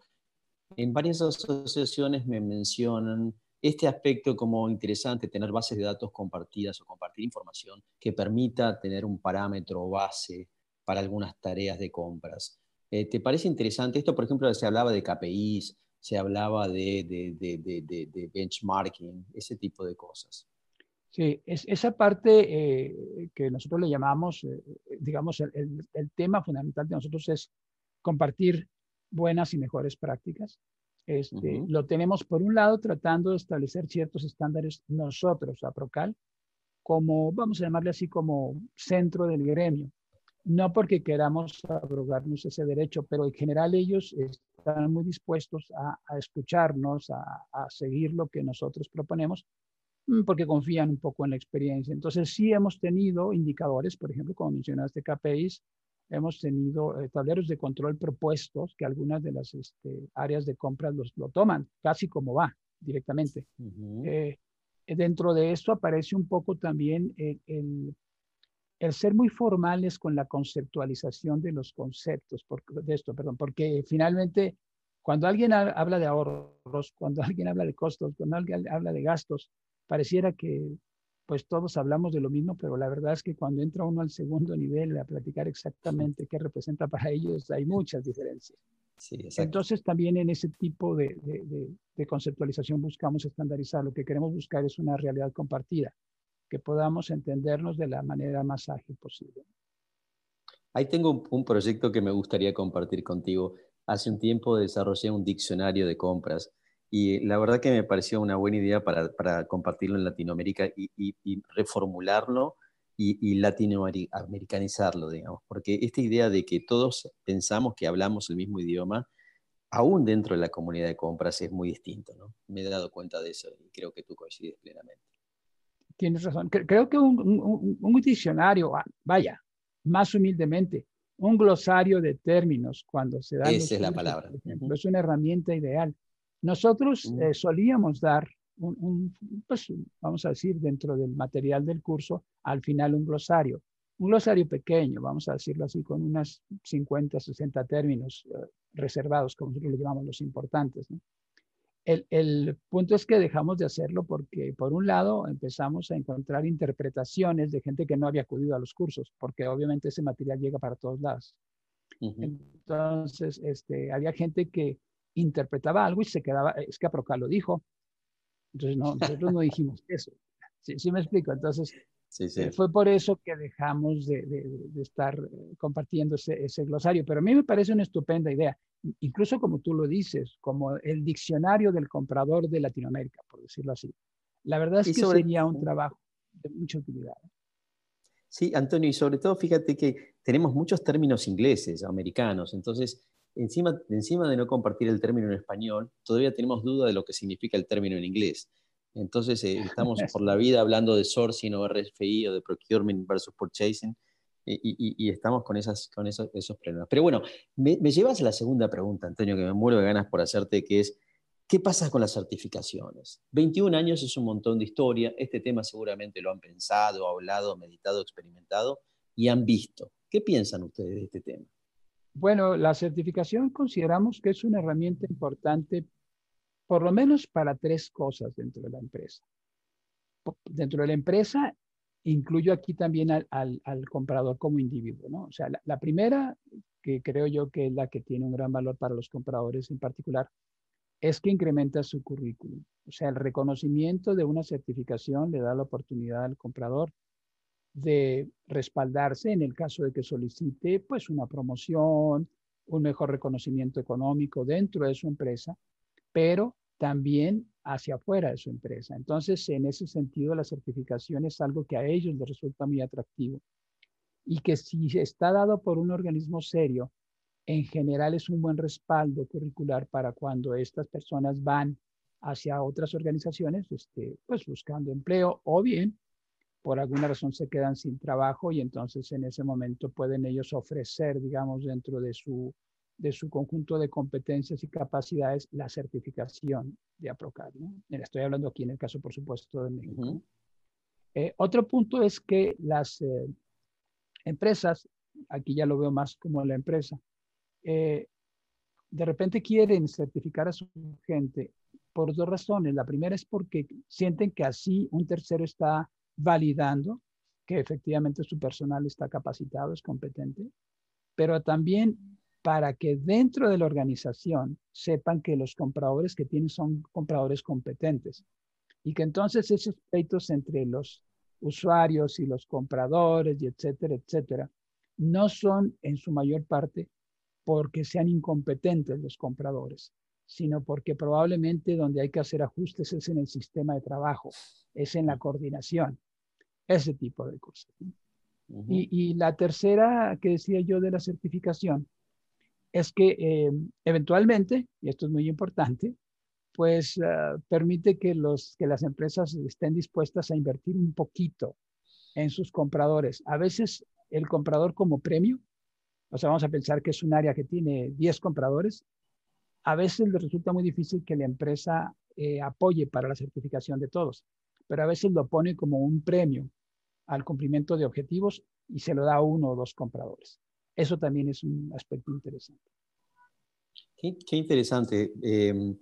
En varias asociaciones me mencionan este aspecto como interesante, tener bases de datos compartidas o compartir información que permita tener un parámetro base para algunas tareas de compras. Eh, ¿Te parece interesante esto? Por ejemplo, se hablaba de KPIs, se hablaba de, de, benchmarking, ese tipo de cosas. Sí, es, esa parte eh, que nosotros le llamamos, eh, digamos, el, el, tema fundamental de nosotros es compartir buenas y mejores prácticas. Este, Lo tenemos, por un lado, tratando de establecer ciertos estándares nosotros, a Procal, como, vamos a llamarle así, como centro del gremio. No porque queramos abrogarnos ese derecho, pero en general ellos están muy dispuestos a, escucharnos, a, seguir lo que nosotros proponemos, mm, porque confían un poco en la experiencia. Entonces, sí hemos tenido indicadores, por ejemplo, como mencionaste, KPIs, hemos tenido eh, tableros de control propuestos que algunas de las este, áreas de compra los, lo toman, casi como va, directamente. Eh, dentro de esto aparece un poco también el, el el ser muy formales con la conceptualización de los conceptos de esto, perdón, porque finalmente cuando alguien habla de ahorros, cuando alguien habla de costos, cuando alguien habla de gastos, pareciera que pues todos hablamos de lo mismo, pero la verdad es que cuando entra uno al segundo nivel a platicar exactamente qué representa para ellos, hay muchas diferencias. Entonces también en ese tipo de, de conceptualización buscamos estandarizar. Lo que queremos buscar es una realidad compartida que podamos entendernos de la manera más ágil posible. Ahí tengo un, proyecto que me gustaría compartir contigo. Hace un tiempo desarrollé un diccionario de compras y la verdad que me pareció una buena idea para, compartirlo en Latinoamérica y, y, reformularlo y, y, latinoamericanizarlo, digamos, porque esta idea de que todos pensamos que hablamos el mismo idioma, aún dentro de la comunidad de compras es muy distinto, ¿no? Me he dado cuenta de eso y creo que tú coincides plenamente tienes razón. Creo que un, diccionario, ah, vaya, más humildemente, un glosario de términos cuando se da. Esa es la palabra. Es una herramienta ideal. Nosotros eh, solíamos dar un, pues, vamos a decir, dentro del material del curso, al final un glosario. Un glosario pequeño, vamos a decirlo así, con unas 50, 60 términos eh, reservados, como nosotros le llamamos los importantes. ¿no? El, punto es que dejamos de hacerlo porque, por un lado, empezamos a encontrar interpretaciones de gente que no había acudido a los cursos, porque obviamente ese material llega para todos lados. Entonces, este, había gente que interpretaba algo y se quedaba, es que Aprocal lo dijo. Entonces, no, nosotros no dijimos eso. Sí, sí me explico. Entonces, eh, fue por eso que dejamos de, estar eh, compartiendo ese, ese, glosario. Pero a mí me parece una estupenda idea, incluso como tú lo dices, como el diccionario del comprador de Latinoamérica, por decirlo así. La verdad es que sería un trabajo de mucha utilidad. Sí, Antonio, y sobre todo fíjate que tenemos muchos términos ingleses, americanos, entonces encima, encima de no compartir el término en español, todavía tenemos duda de lo que significa el término en inglés. Entonces eh, estamos por la vida hablando de sourcing o RFI o de procurement versus purchasing y, estamos con, esas, con esos, esos problemas. Pero bueno, me, llevas a la segunda pregunta, Antonio, que me muero de ganas por hacerte, que es ¿Qué pasa con las certificaciones? 21 años es un montón de historia. Este tema seguramente lo han pensado, hablado, meditado, experimentado y han visto. ¿Qué piensan ustedes de este tema? Bueno, la certificación consideramos que es una herramienta importante, por lo menos para tres cosas dentro de la empresa. Dentro de la empresa, incluyo aquí también al, comprador como individuo, ¿no? O sea, la, primera, que creo yo que es la que tiene un gran valor para los compradores en particular, es que incrementa su currículum. O sea, el reconocimiento de una certificación le da la oportunidad al comprador de respaldarse en el caso de que solicite pues una promoción, un mejor reconocimiento económico dentro de su empresa, pero también hacia afuera de su empresa. Entonces, en ese sentido, la certificación es algo que a ellos les resulta muy atractivo y que si está dado por un organismo serio, en general es un buen respaldo curricular para cuando estas personas van hacia otras organizaciones, este, pues buscando empleo o bien por alguna razón se quedan sin trabajo y entonces en ese momento pueden ellos ofrecer, digamos, dentro de su, de su conjunto de competencias y capacidades la certificación de APROCAD. ¿no? Estoy hablando aquí en el caso, por supuesto, de México. Eh, otro punto es que las eh, empresas, aquí ya lo veo más como la empresa, eh, de repente quieren certificar a su gente por dos razones. La primera es porque sienten que así un tercero está validando que efectivamente su personal está capacitado, es competente, pero también para que dentro de la organización sepan que los compradores que tienen son compradores competentes y que entonces esos pleitos entre los usuarios y los compradores y etcétera, etcétera, no son en su mayor parte porque sean incompetentes los compradores, sino porque probablemente donde hay que hacer ajustes es en el sistema de trabajo, es en la coordinación, ese tipo de cosas. y, la tercera que decía yo de la certificación es que eh, eventualmente, y esto es muy importante, pues ah, permite que, los, que las empresas estén dispuestas a invertir un poquito en sus compradores. A veces el comprador como premio o sea, vamos a pensar que es un área que tiene 10 compradores. A veces le resulta muy difícil que la empresa eh, apoye para la certificación de todos, pero a veces lo pone como un premio al cumplimiento de objetivos y se lo da a uno o dos compradores. Eso también es un aspecto interesante. Qué, interesante. Em,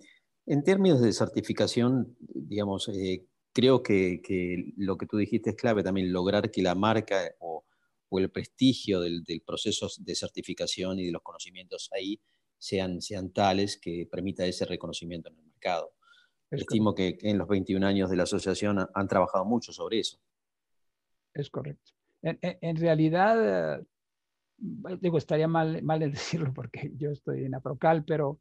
en términos de certificación, digamos, eh, creo que, que, lo que tú dijiste es clave también, lograr que la marca o o el prestigio del, proceso de certificación y de los conocimientos ahí sean, sean tales que permita ese reconocimiento en el mercado. Estimo que, en los 21 años de la asociación han, trabajado mucho sobre eso. Es correcto. En, realidad, eh, digo, estaría mal, mal decirlo porque yo estoy en Aprocal, pero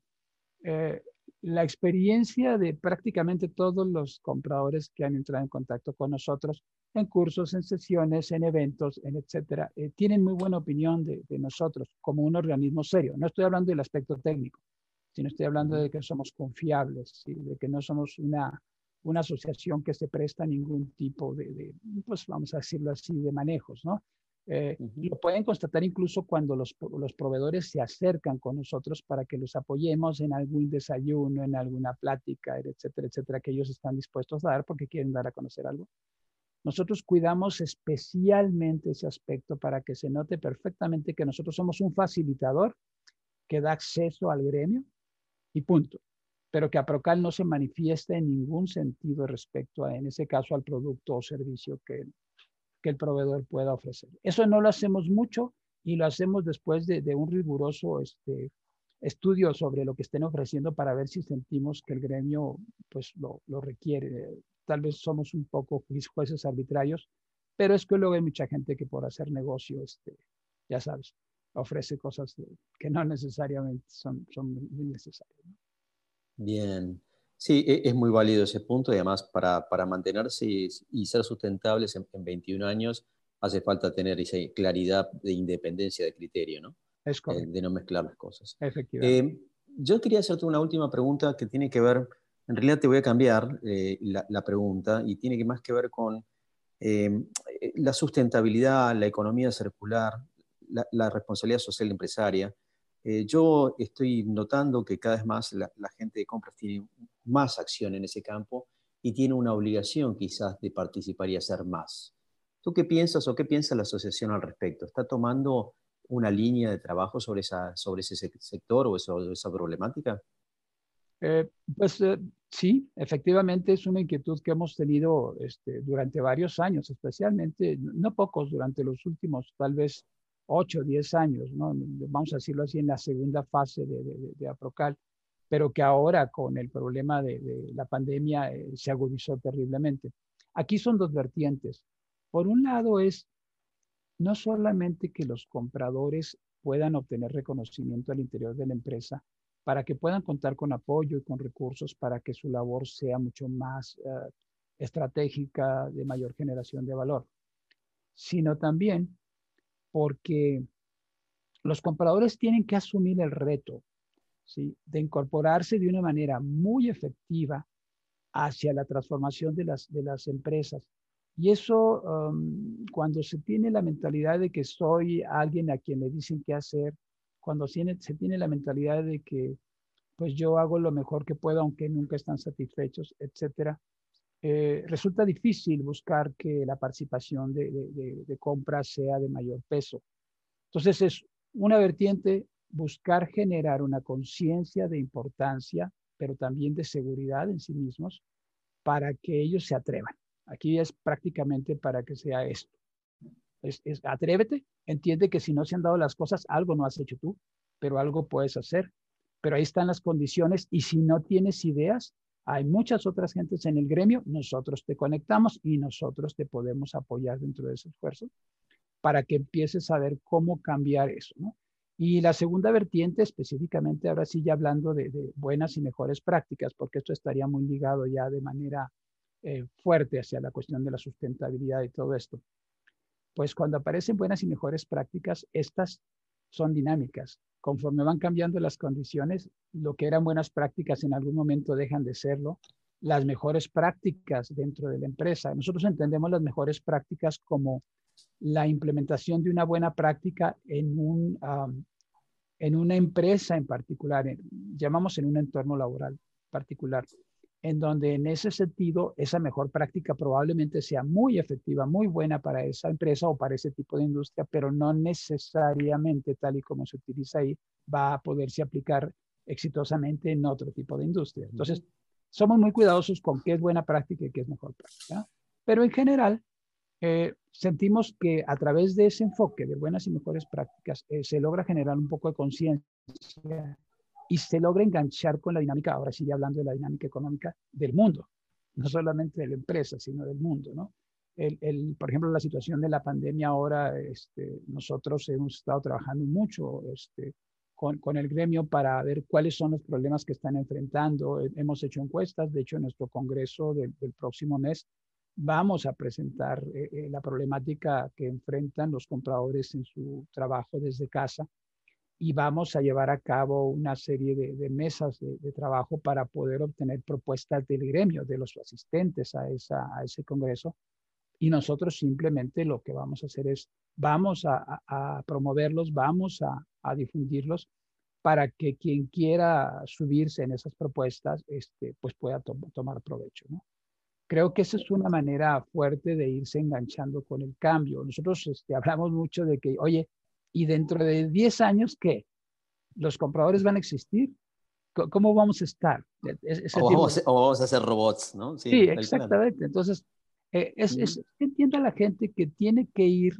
eh, la experiencia de prácticamente todos los compradores que han entrado en contacto con nosotros en cursos, en sesiones, en eventos, en etcétera, eh, tienen muy buena opinión de, nosotros como un organismo serio. No estoy hablando del aspecto técnico, sino estoy hablando de que somos confiables, de que no somos una, una asociación que se presta a ningún tipo de, de, pues vamos a decirlo así, de manejos, ¿no? Eh, lo pueden constatar incluso cuando los, los, proveedores se acercan con nosotros para que los apoyemos en algún desayuno, en alguna plática, etcétera, etcétera, que ellos están dispuestos a dar porque quieren dar a conocer algo. Nosotros cuidamos especialmente ese aspecto para que se note perfectamente que nosotros somos un facilitador que da acceso al gremio y punto. Pero que APROCAL no se manifiesta en ningún sentido respecto a, en ese caso, al producto o servicio que, que el proveedor pueda ofrecer. Eso no lo hacemos mucho y lo hacemos después de, un riguroso este, estudio sobre lo que estén ofreciendo para ver si sentimos que el gremio pues lo, lo requiere. Tal vez somos un poco jueces arbitrarios, pero es que luego hay mucha gente que por hacer negocio, este, ya sabes, ofrece cosas que no necesariamente son, son necesarias. Bien. Sí, e, es muy válido ese punto y además para, para mantenerse y, ser sustentables en, 21 años hace falta tener esa claridad de independencia de criterio, ¿no? Es eh, de no mezclar las cosas. Efectivamente. Eh, yo quería hacerte una última pregunta que tiene que ver, en realidad te voy a cambiar eh, la, pregunta y tiene que más que ver con la sustentabilidad, la economía circular, la, la responsabilidad social empresaria. Eh, yo estoy notando que cada vez más la, gente de compras tiene más acción en ese campo y tiene una obligación quizás de participar y hacer más. ¿Tú qué piensas o qué piensa la asociación al respecto? ¿Está tomando una línea de trabajo sobre, esa, sobre ese sector o esa problemática? Eh, pues eh, sí, efectivamente es una inquietud que hemos tenido este, durante varios años, especialmente, no pocos, durante los últimos tal vez 8 o 10 años, ¿no? vamos a decirlo así, en la segunda fase de, de, Aprocal, pero que ahora con el problema de, la pandemia eh, se agudizó terriblemente. Aquí son dos vertientes. Por un lado es no solamente que los compradores puedan obtener reconocimiento al interior de la empresa, para que puedan contar con apoyo y con recursos para que su labor sea mucho más eh, estratégica, de mayor generación de valor, sino también porque los compradores tienen que asumir el reto ¿sí? de incorporarse de una manera muy efectiva hacia la transformación de las, de las empresas. Y eso, um, cuando se tiene la mentalidad de que soy alguien a quien le dicen qué hacer, cuando se tiene la mentalidad de que pues yo hago lo mejor que puedo, aunque nunca están satisfechos, etcétera, eh, resulta difícil buscar que la participación de, de, compras sea de mayor peso. Entonces es una vertiente buscar generar una conciencia de importancia, pero también de seguridad en sí mismos, para que ellos se atrevan. Aquí es prácticamente para que sea esto. Es, es, atrévete, entiende que si no se han dado las cosas, algo no has hecho tú, pero algo puedes hacer. Pero ahí están las condiciones y si no tienes ideas, hay muchas otras gentes en el gremio, nosotros te conectamos y nosotros te podemos apoyar dentro de ese esfuerzo para que empieces a ver cómo cambiar eso, ¿no? Y la segunda vertiente, específicamente, ahora sí ya hablando de, buenas y mejores prácticas, porque esto estaría muy ligado ya de manera eh, fuerte hacia la cuestión de la sustentabilidad y todo esto. Pues cuando aparecen buenas y mejores prácticas, estas son dinámicas conforme van cambiando las condiciones, lo que eran buenas prácticas en algún momento dejan de serlo. Las mejores prácticas dentro de la empresa. Nosotros entendemos las mejores prácticas como la implementación de una buena práctica en, un, en una empresa en particular, llamamos en un entorno laboral particular en donde en ese sentido esa mejor práctica probablemente sea muy efectiva, muy buena para esa empresa o para ese tipo de industria, pero no necesariamente tal y como se utiliza ahí va a poderse aplicar exitosamente en otro tipo de industria. Entonces, somos muy cuidadosos con qué es buena práctica y qué es mejor práctica. Pero en general, eh, sentimos que a través de ese enfoque de buenas y mejores prácticas eh, se logra generar un poco de conciencia y se logra enganchar con la dinámica, ahora sí hablando de la dinámica económica del mundo, no solamente de la empresa, sino del mundo, ¿no? El, el, por ejemplo, la situación de la pandemia ahora, este, nosotros hemos estado trabajando mucho este, con, con, el gremio para ver cuáles son los problemas que están enfrentando. Hemos hecho encuestas, de hecho, en nuestro congreso del, del próximo mes vamos a presentar eh, eh, la problemática que enfrentan los compradores en su trabajo desde casa y vamos a llevar a cabo una serie de, mesas de, trabajo para poder obtener propuestas del gremio, de los asistentes a, ese congreso. Y nosotros simplemente lo que vamos a hacer es, vamos a, promoverlos, vamos a, difundirlos para que quien quiera subirse en esas propuestas, este, pues pueda tomar provecho. ¿no? Creo que esa es una manera fuerte de irse enganchando con el cambio. Nosotros este, hablamos mucho de que, oye, y dentro de 10 años, ¿qué? ¿Los compradores van a existir? ¿Cómo vamos a estar? E, o, vamos, a hacer robots, ¿no? Sí, exactamente. Entonces, eh, es, es, entiende a la gente que tiene que ir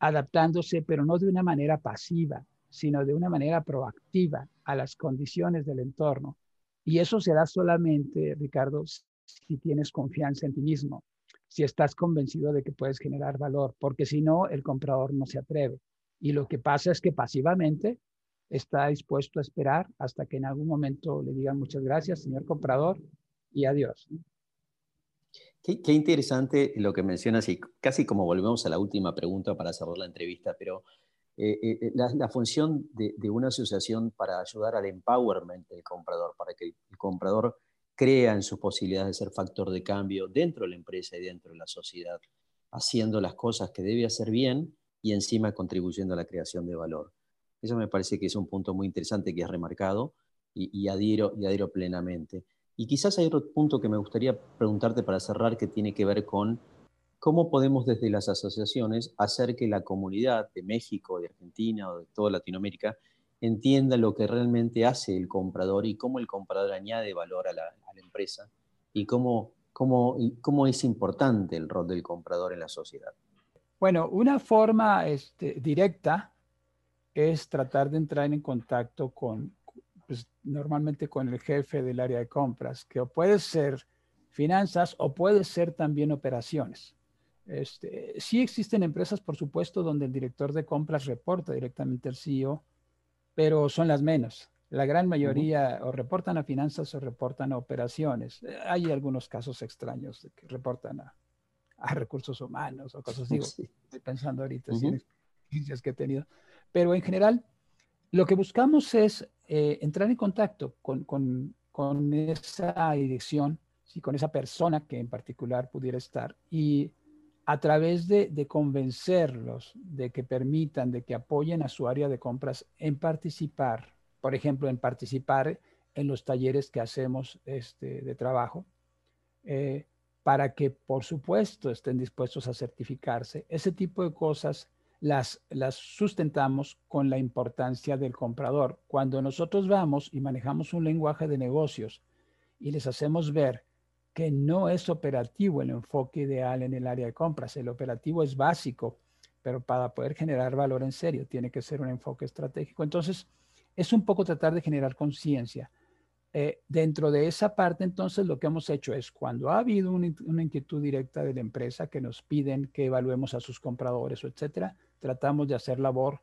adaptándose, pero no de una manera pasiva, sino de una manera proactiva a las condiciones del entorno. Y eso se da solamente, Ricardo, si tienes confianza en ti mismo, si estás convencido de que puedes generar valor, porque si no, el comprador no se atreve. Y lo que pasa es que pasivamente está dispuesto a esperar hasta que en algún momento le digan muchas gracias, señor comprador, y adiós. Qué, interesante lo que mencionas y casi como volvemos a la última pregunta para cerrar la entrevista, pero eh, eh, eh, la, función de, de, una asociación para ayudar al empowerment del comprador, para que el comprador crea en sus posibilidades de ser factor de cambio dentro de la empresa y dentro de la sociedad, haciendo las cosas que debe hacer bien y encima contribuyendo a la creación de valor. Eso me parece que es un punto muy interesante que has remarcado y, adhiero, y adhiero plenamente. Y quizás hay otro punto que me gustaría preguntarte para cerrar que tiene que ver con cómo podemos desde las asociaciones hacer que la comunidad de México, de Argentina o de toda Latinoamérica entienda lo que realmente hace el comprador y cómo el comprador añade valor a la, empresa y cómo, cómo, cómo es importante el rol del comprador en la sociedad. Bueno, una forma este, directa es tratar de entrar en contacto con, pues, normalmente con el jefe del área de compras, que puede ser finanzas o puede ser también operaciones. Este, sí existen empresas, por supuesto, donde el director de compras reporta directamente al CEO, pero son las menos. La gran mayoría o reportan a finanzas o reportan a operaciones. Hay algunos casos extraños de que reportan a, recursos humanos o cosas así. Estoy pensando ahorita en experiencias que he tenido. Pero en general, lo que buscamos es eh, entrar en contacto con, con, con esa dirección, ¿sí? con esa persona que en particular pudiera estar y a través de, convencerlos de que permitan, de que apoyen a su área de compras en participar, por ejemplo, en participar en los talleres que hacemos este, de trabajo, eh, para que, por supuesto, estén dispuestos a certificarse. Ese tipo de cosas las, sustentamos con la importancia del comprador. Cuando nosotros vamos y manejamos un lenguaje de negocios y les hacemos ver que no es operativo el enfoque ideal en el área de compras. El operativo es básico, pero para poder generar valor en serio tiene que ser un enfoque estratégico. Entonces, es un poco tratar de generar conciencia. Eh, dentro de esa parte, entonces, lo que hemos hecho es cuando ha habido una, una, inquietud directa de la empresa que nos piden que evaluemos a sus compradores o etcétera, tratamos de hacer labor,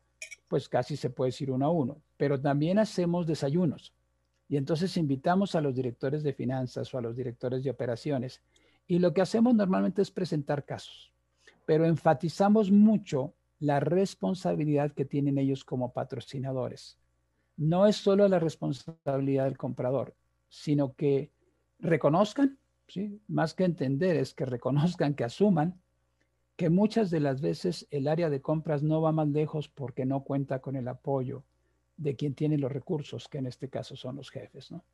pues casi se puede decir uno a uno, pero también hacemos desayunos. Y entonces invitamos a los directores de finanzas o a los directores de operaciones. Y lo que hacemos normalmente es presentar casos, pero enfatizamos mucho la responsabilidad que tienen ellos como patrocinadores. No es solo la responsabilidad del comprador, sino que reconozcan, ¿sí? más que entender, es que reconozcan, que asuman que muchas de las veces el área de compras no va más lejos porque no cuenta con el apoyo, de quien tiene los recursos, que en este caso son los jefes, ¿no?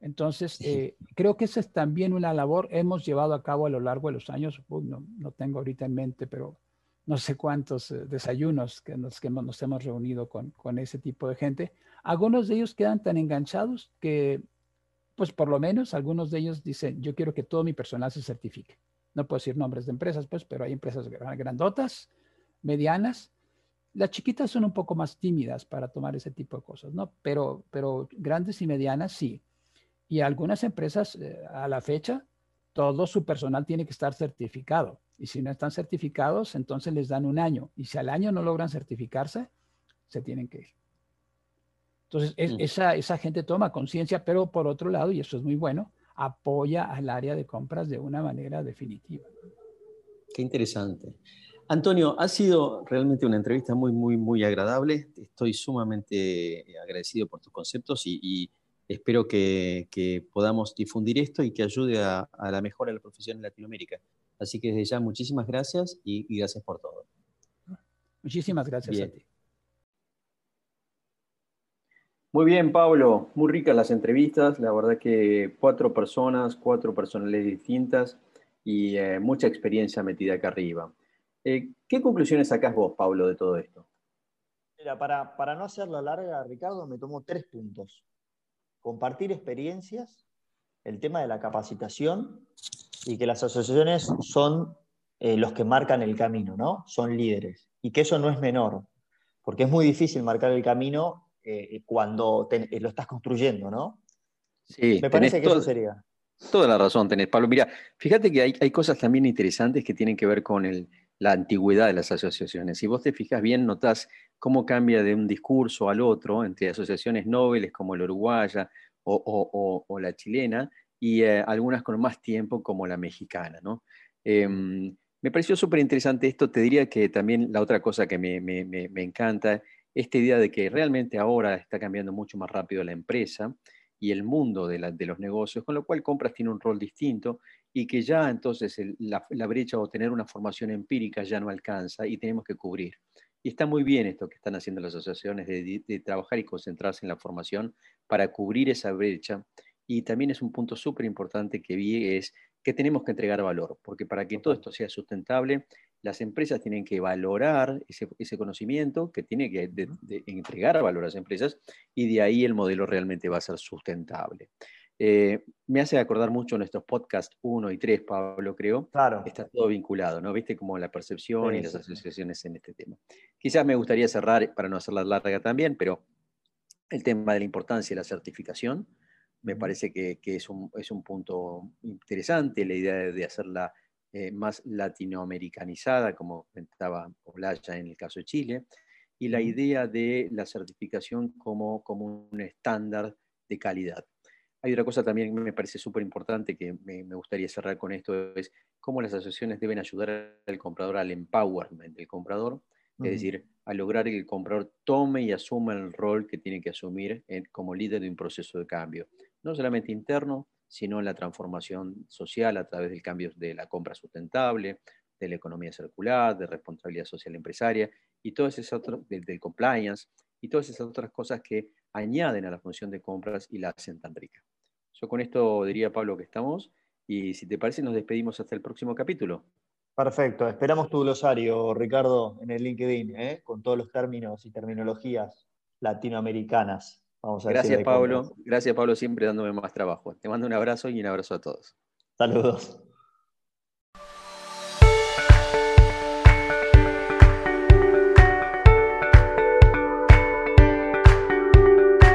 Entonces, eh, creo que esa es también una labor hemos llevado a cabo a lo largo de los años, no, no, tengo ahorita en mente, pero no sé cuántos eh, desayunos que nos, que nos hemos reunido con, con, ese tipo de gente. Algunos de ellos quedan tan enganchados que, pues por lo menos, algunos de ellos dicen, yo quiero que todo mi personal se certifique. No puedo decir nombres de empresas, pues, pero hay empresas grandotas, medianas, las chiquitas son un poco más tímidas para tomar ese tipo de cosas, ¿no? Pero, pero grandes y medianas sí. Y algunas empresas eh, a la fecha, todo su personal tiene que estar certificado. Y si no están certificados, entonces les dan un año. Y si al año no logran certificarse, se tienen que ir. Entonces, mm. esa, esa gente toma conciencia, pero por otro lado, y eso es muy bueno, apoya al área de compras de una manera definitiva. Qué interesante. Antonio, ha sido realmente una entrevista muy, muy, muy agradable. Estoy sumamente agradecido por tus conceptos y, espero que, podamos difundir esto y que ayude a, la mejora de la profesión en Latinoamérica. Así que desde ya muchísimas gracias y, gracias por todo. Muchísimas gracias a ti. Muy bien, Pablo. Muy ricas las entrevistas. La verdad que cuatro personas, cuatro personalidades distintas y eh, mucha experiencia metida acá arriba. Eh, ¿Qué conclusiones sacás vos, Pablo, de todo esto? Mira, para, para no hacerla larga, Ricardo, me tomo tres puntos. Compartir experiencias, el tema de la capacitación y que las asociaciones son eh, los que marcan el camino, ¿no? Son líderes. Y que eso no es menor, porque es muy difícil marcar el camino eh, cuando lo estás construyendo, ¿no? Sí, me parece que eso sería. Toda la razón tenés, Pablo. Mira, fíjate que hay, hay, cosas también interesantes que tienen que ver con el, la antigüedad de las asociaciones. Si vos te fijas bien, notás cómo cambia de un discurso al otro entre asociaciones nobles como la uruguaya o, la chilena y eh, algunas con más tiempo como la mexicana. ¿no? Em, me pareció súper interesante esto. Te diría que también la otra cosa que me, me, encanta, esta idea de que realmente ahora está cambiando mucho más rápido la empresa y el mundo de, los negocios, con lo cual compras tiene un rol distinto y que ya entonces la, brecha o tener una formación empírica ya no alcanza y tenemos que cubrir. Y está muy bien esto que están haciendo las asociaciones de, trabajar y concentrarse en la formación para cubrir esa brecha. Y también es un punto súper importante que vi es que tenemos que entregar valor, porque para que todo esto sea sustentable, las empresas tienen que valorar ese, conocimiento, que tiene que entregar valor a las empresas, y de ahí el modelo realmente va a ser sustentable. Eh, me hace acordar mucho nuestros podcasts 1 y 3, Pablo, creo. Claro. Está todo vinculado, ¿no? Viste como la percepción y las asociaciones en este tema. Quizás me gustaría cerrar, para no hacerla larga también, pero el tema de la importancia de la certificación, me parece que, es, un, es, un, punto interesante, la idea de, hacerla eh, más latinoamericanizada, como comentaba Olaya en el caso de Chile, y la idea de la certificación como, como un estándar de calidad. Hay otra cosa también que me parece súper importante que me, gustaría cerrar con esto, es cómo las asociaciones deben ayudar al comprador al empowerment del comprador, es decir, a lograr que el comprador tome y asuma el rol que tiene que asumir como líder de un proceso de cambio, no solamente interno, sino en la transformación social a través del cambio de la compra sustentable, de la economía circular, de responsabilidad social empresaria y todas esas otras, del compliance y todas esas otras cosas que añaden a la función de compras y la hacen tan rica. Yo con esto diría, Pablo, que estamos y si te parece nos despedimos hasta el próximo capítulo. Perfecto, esperamos tu glosario, Ricardo, en el LinkedIn, ¿eh? con todos los términos y terminologías latinoamericanas. Vamos a Gracias, Pablo. Gracias, Pablo, siempre dándome más trabajo. Te mando un abrazo y un abrazo a todos. Saludos.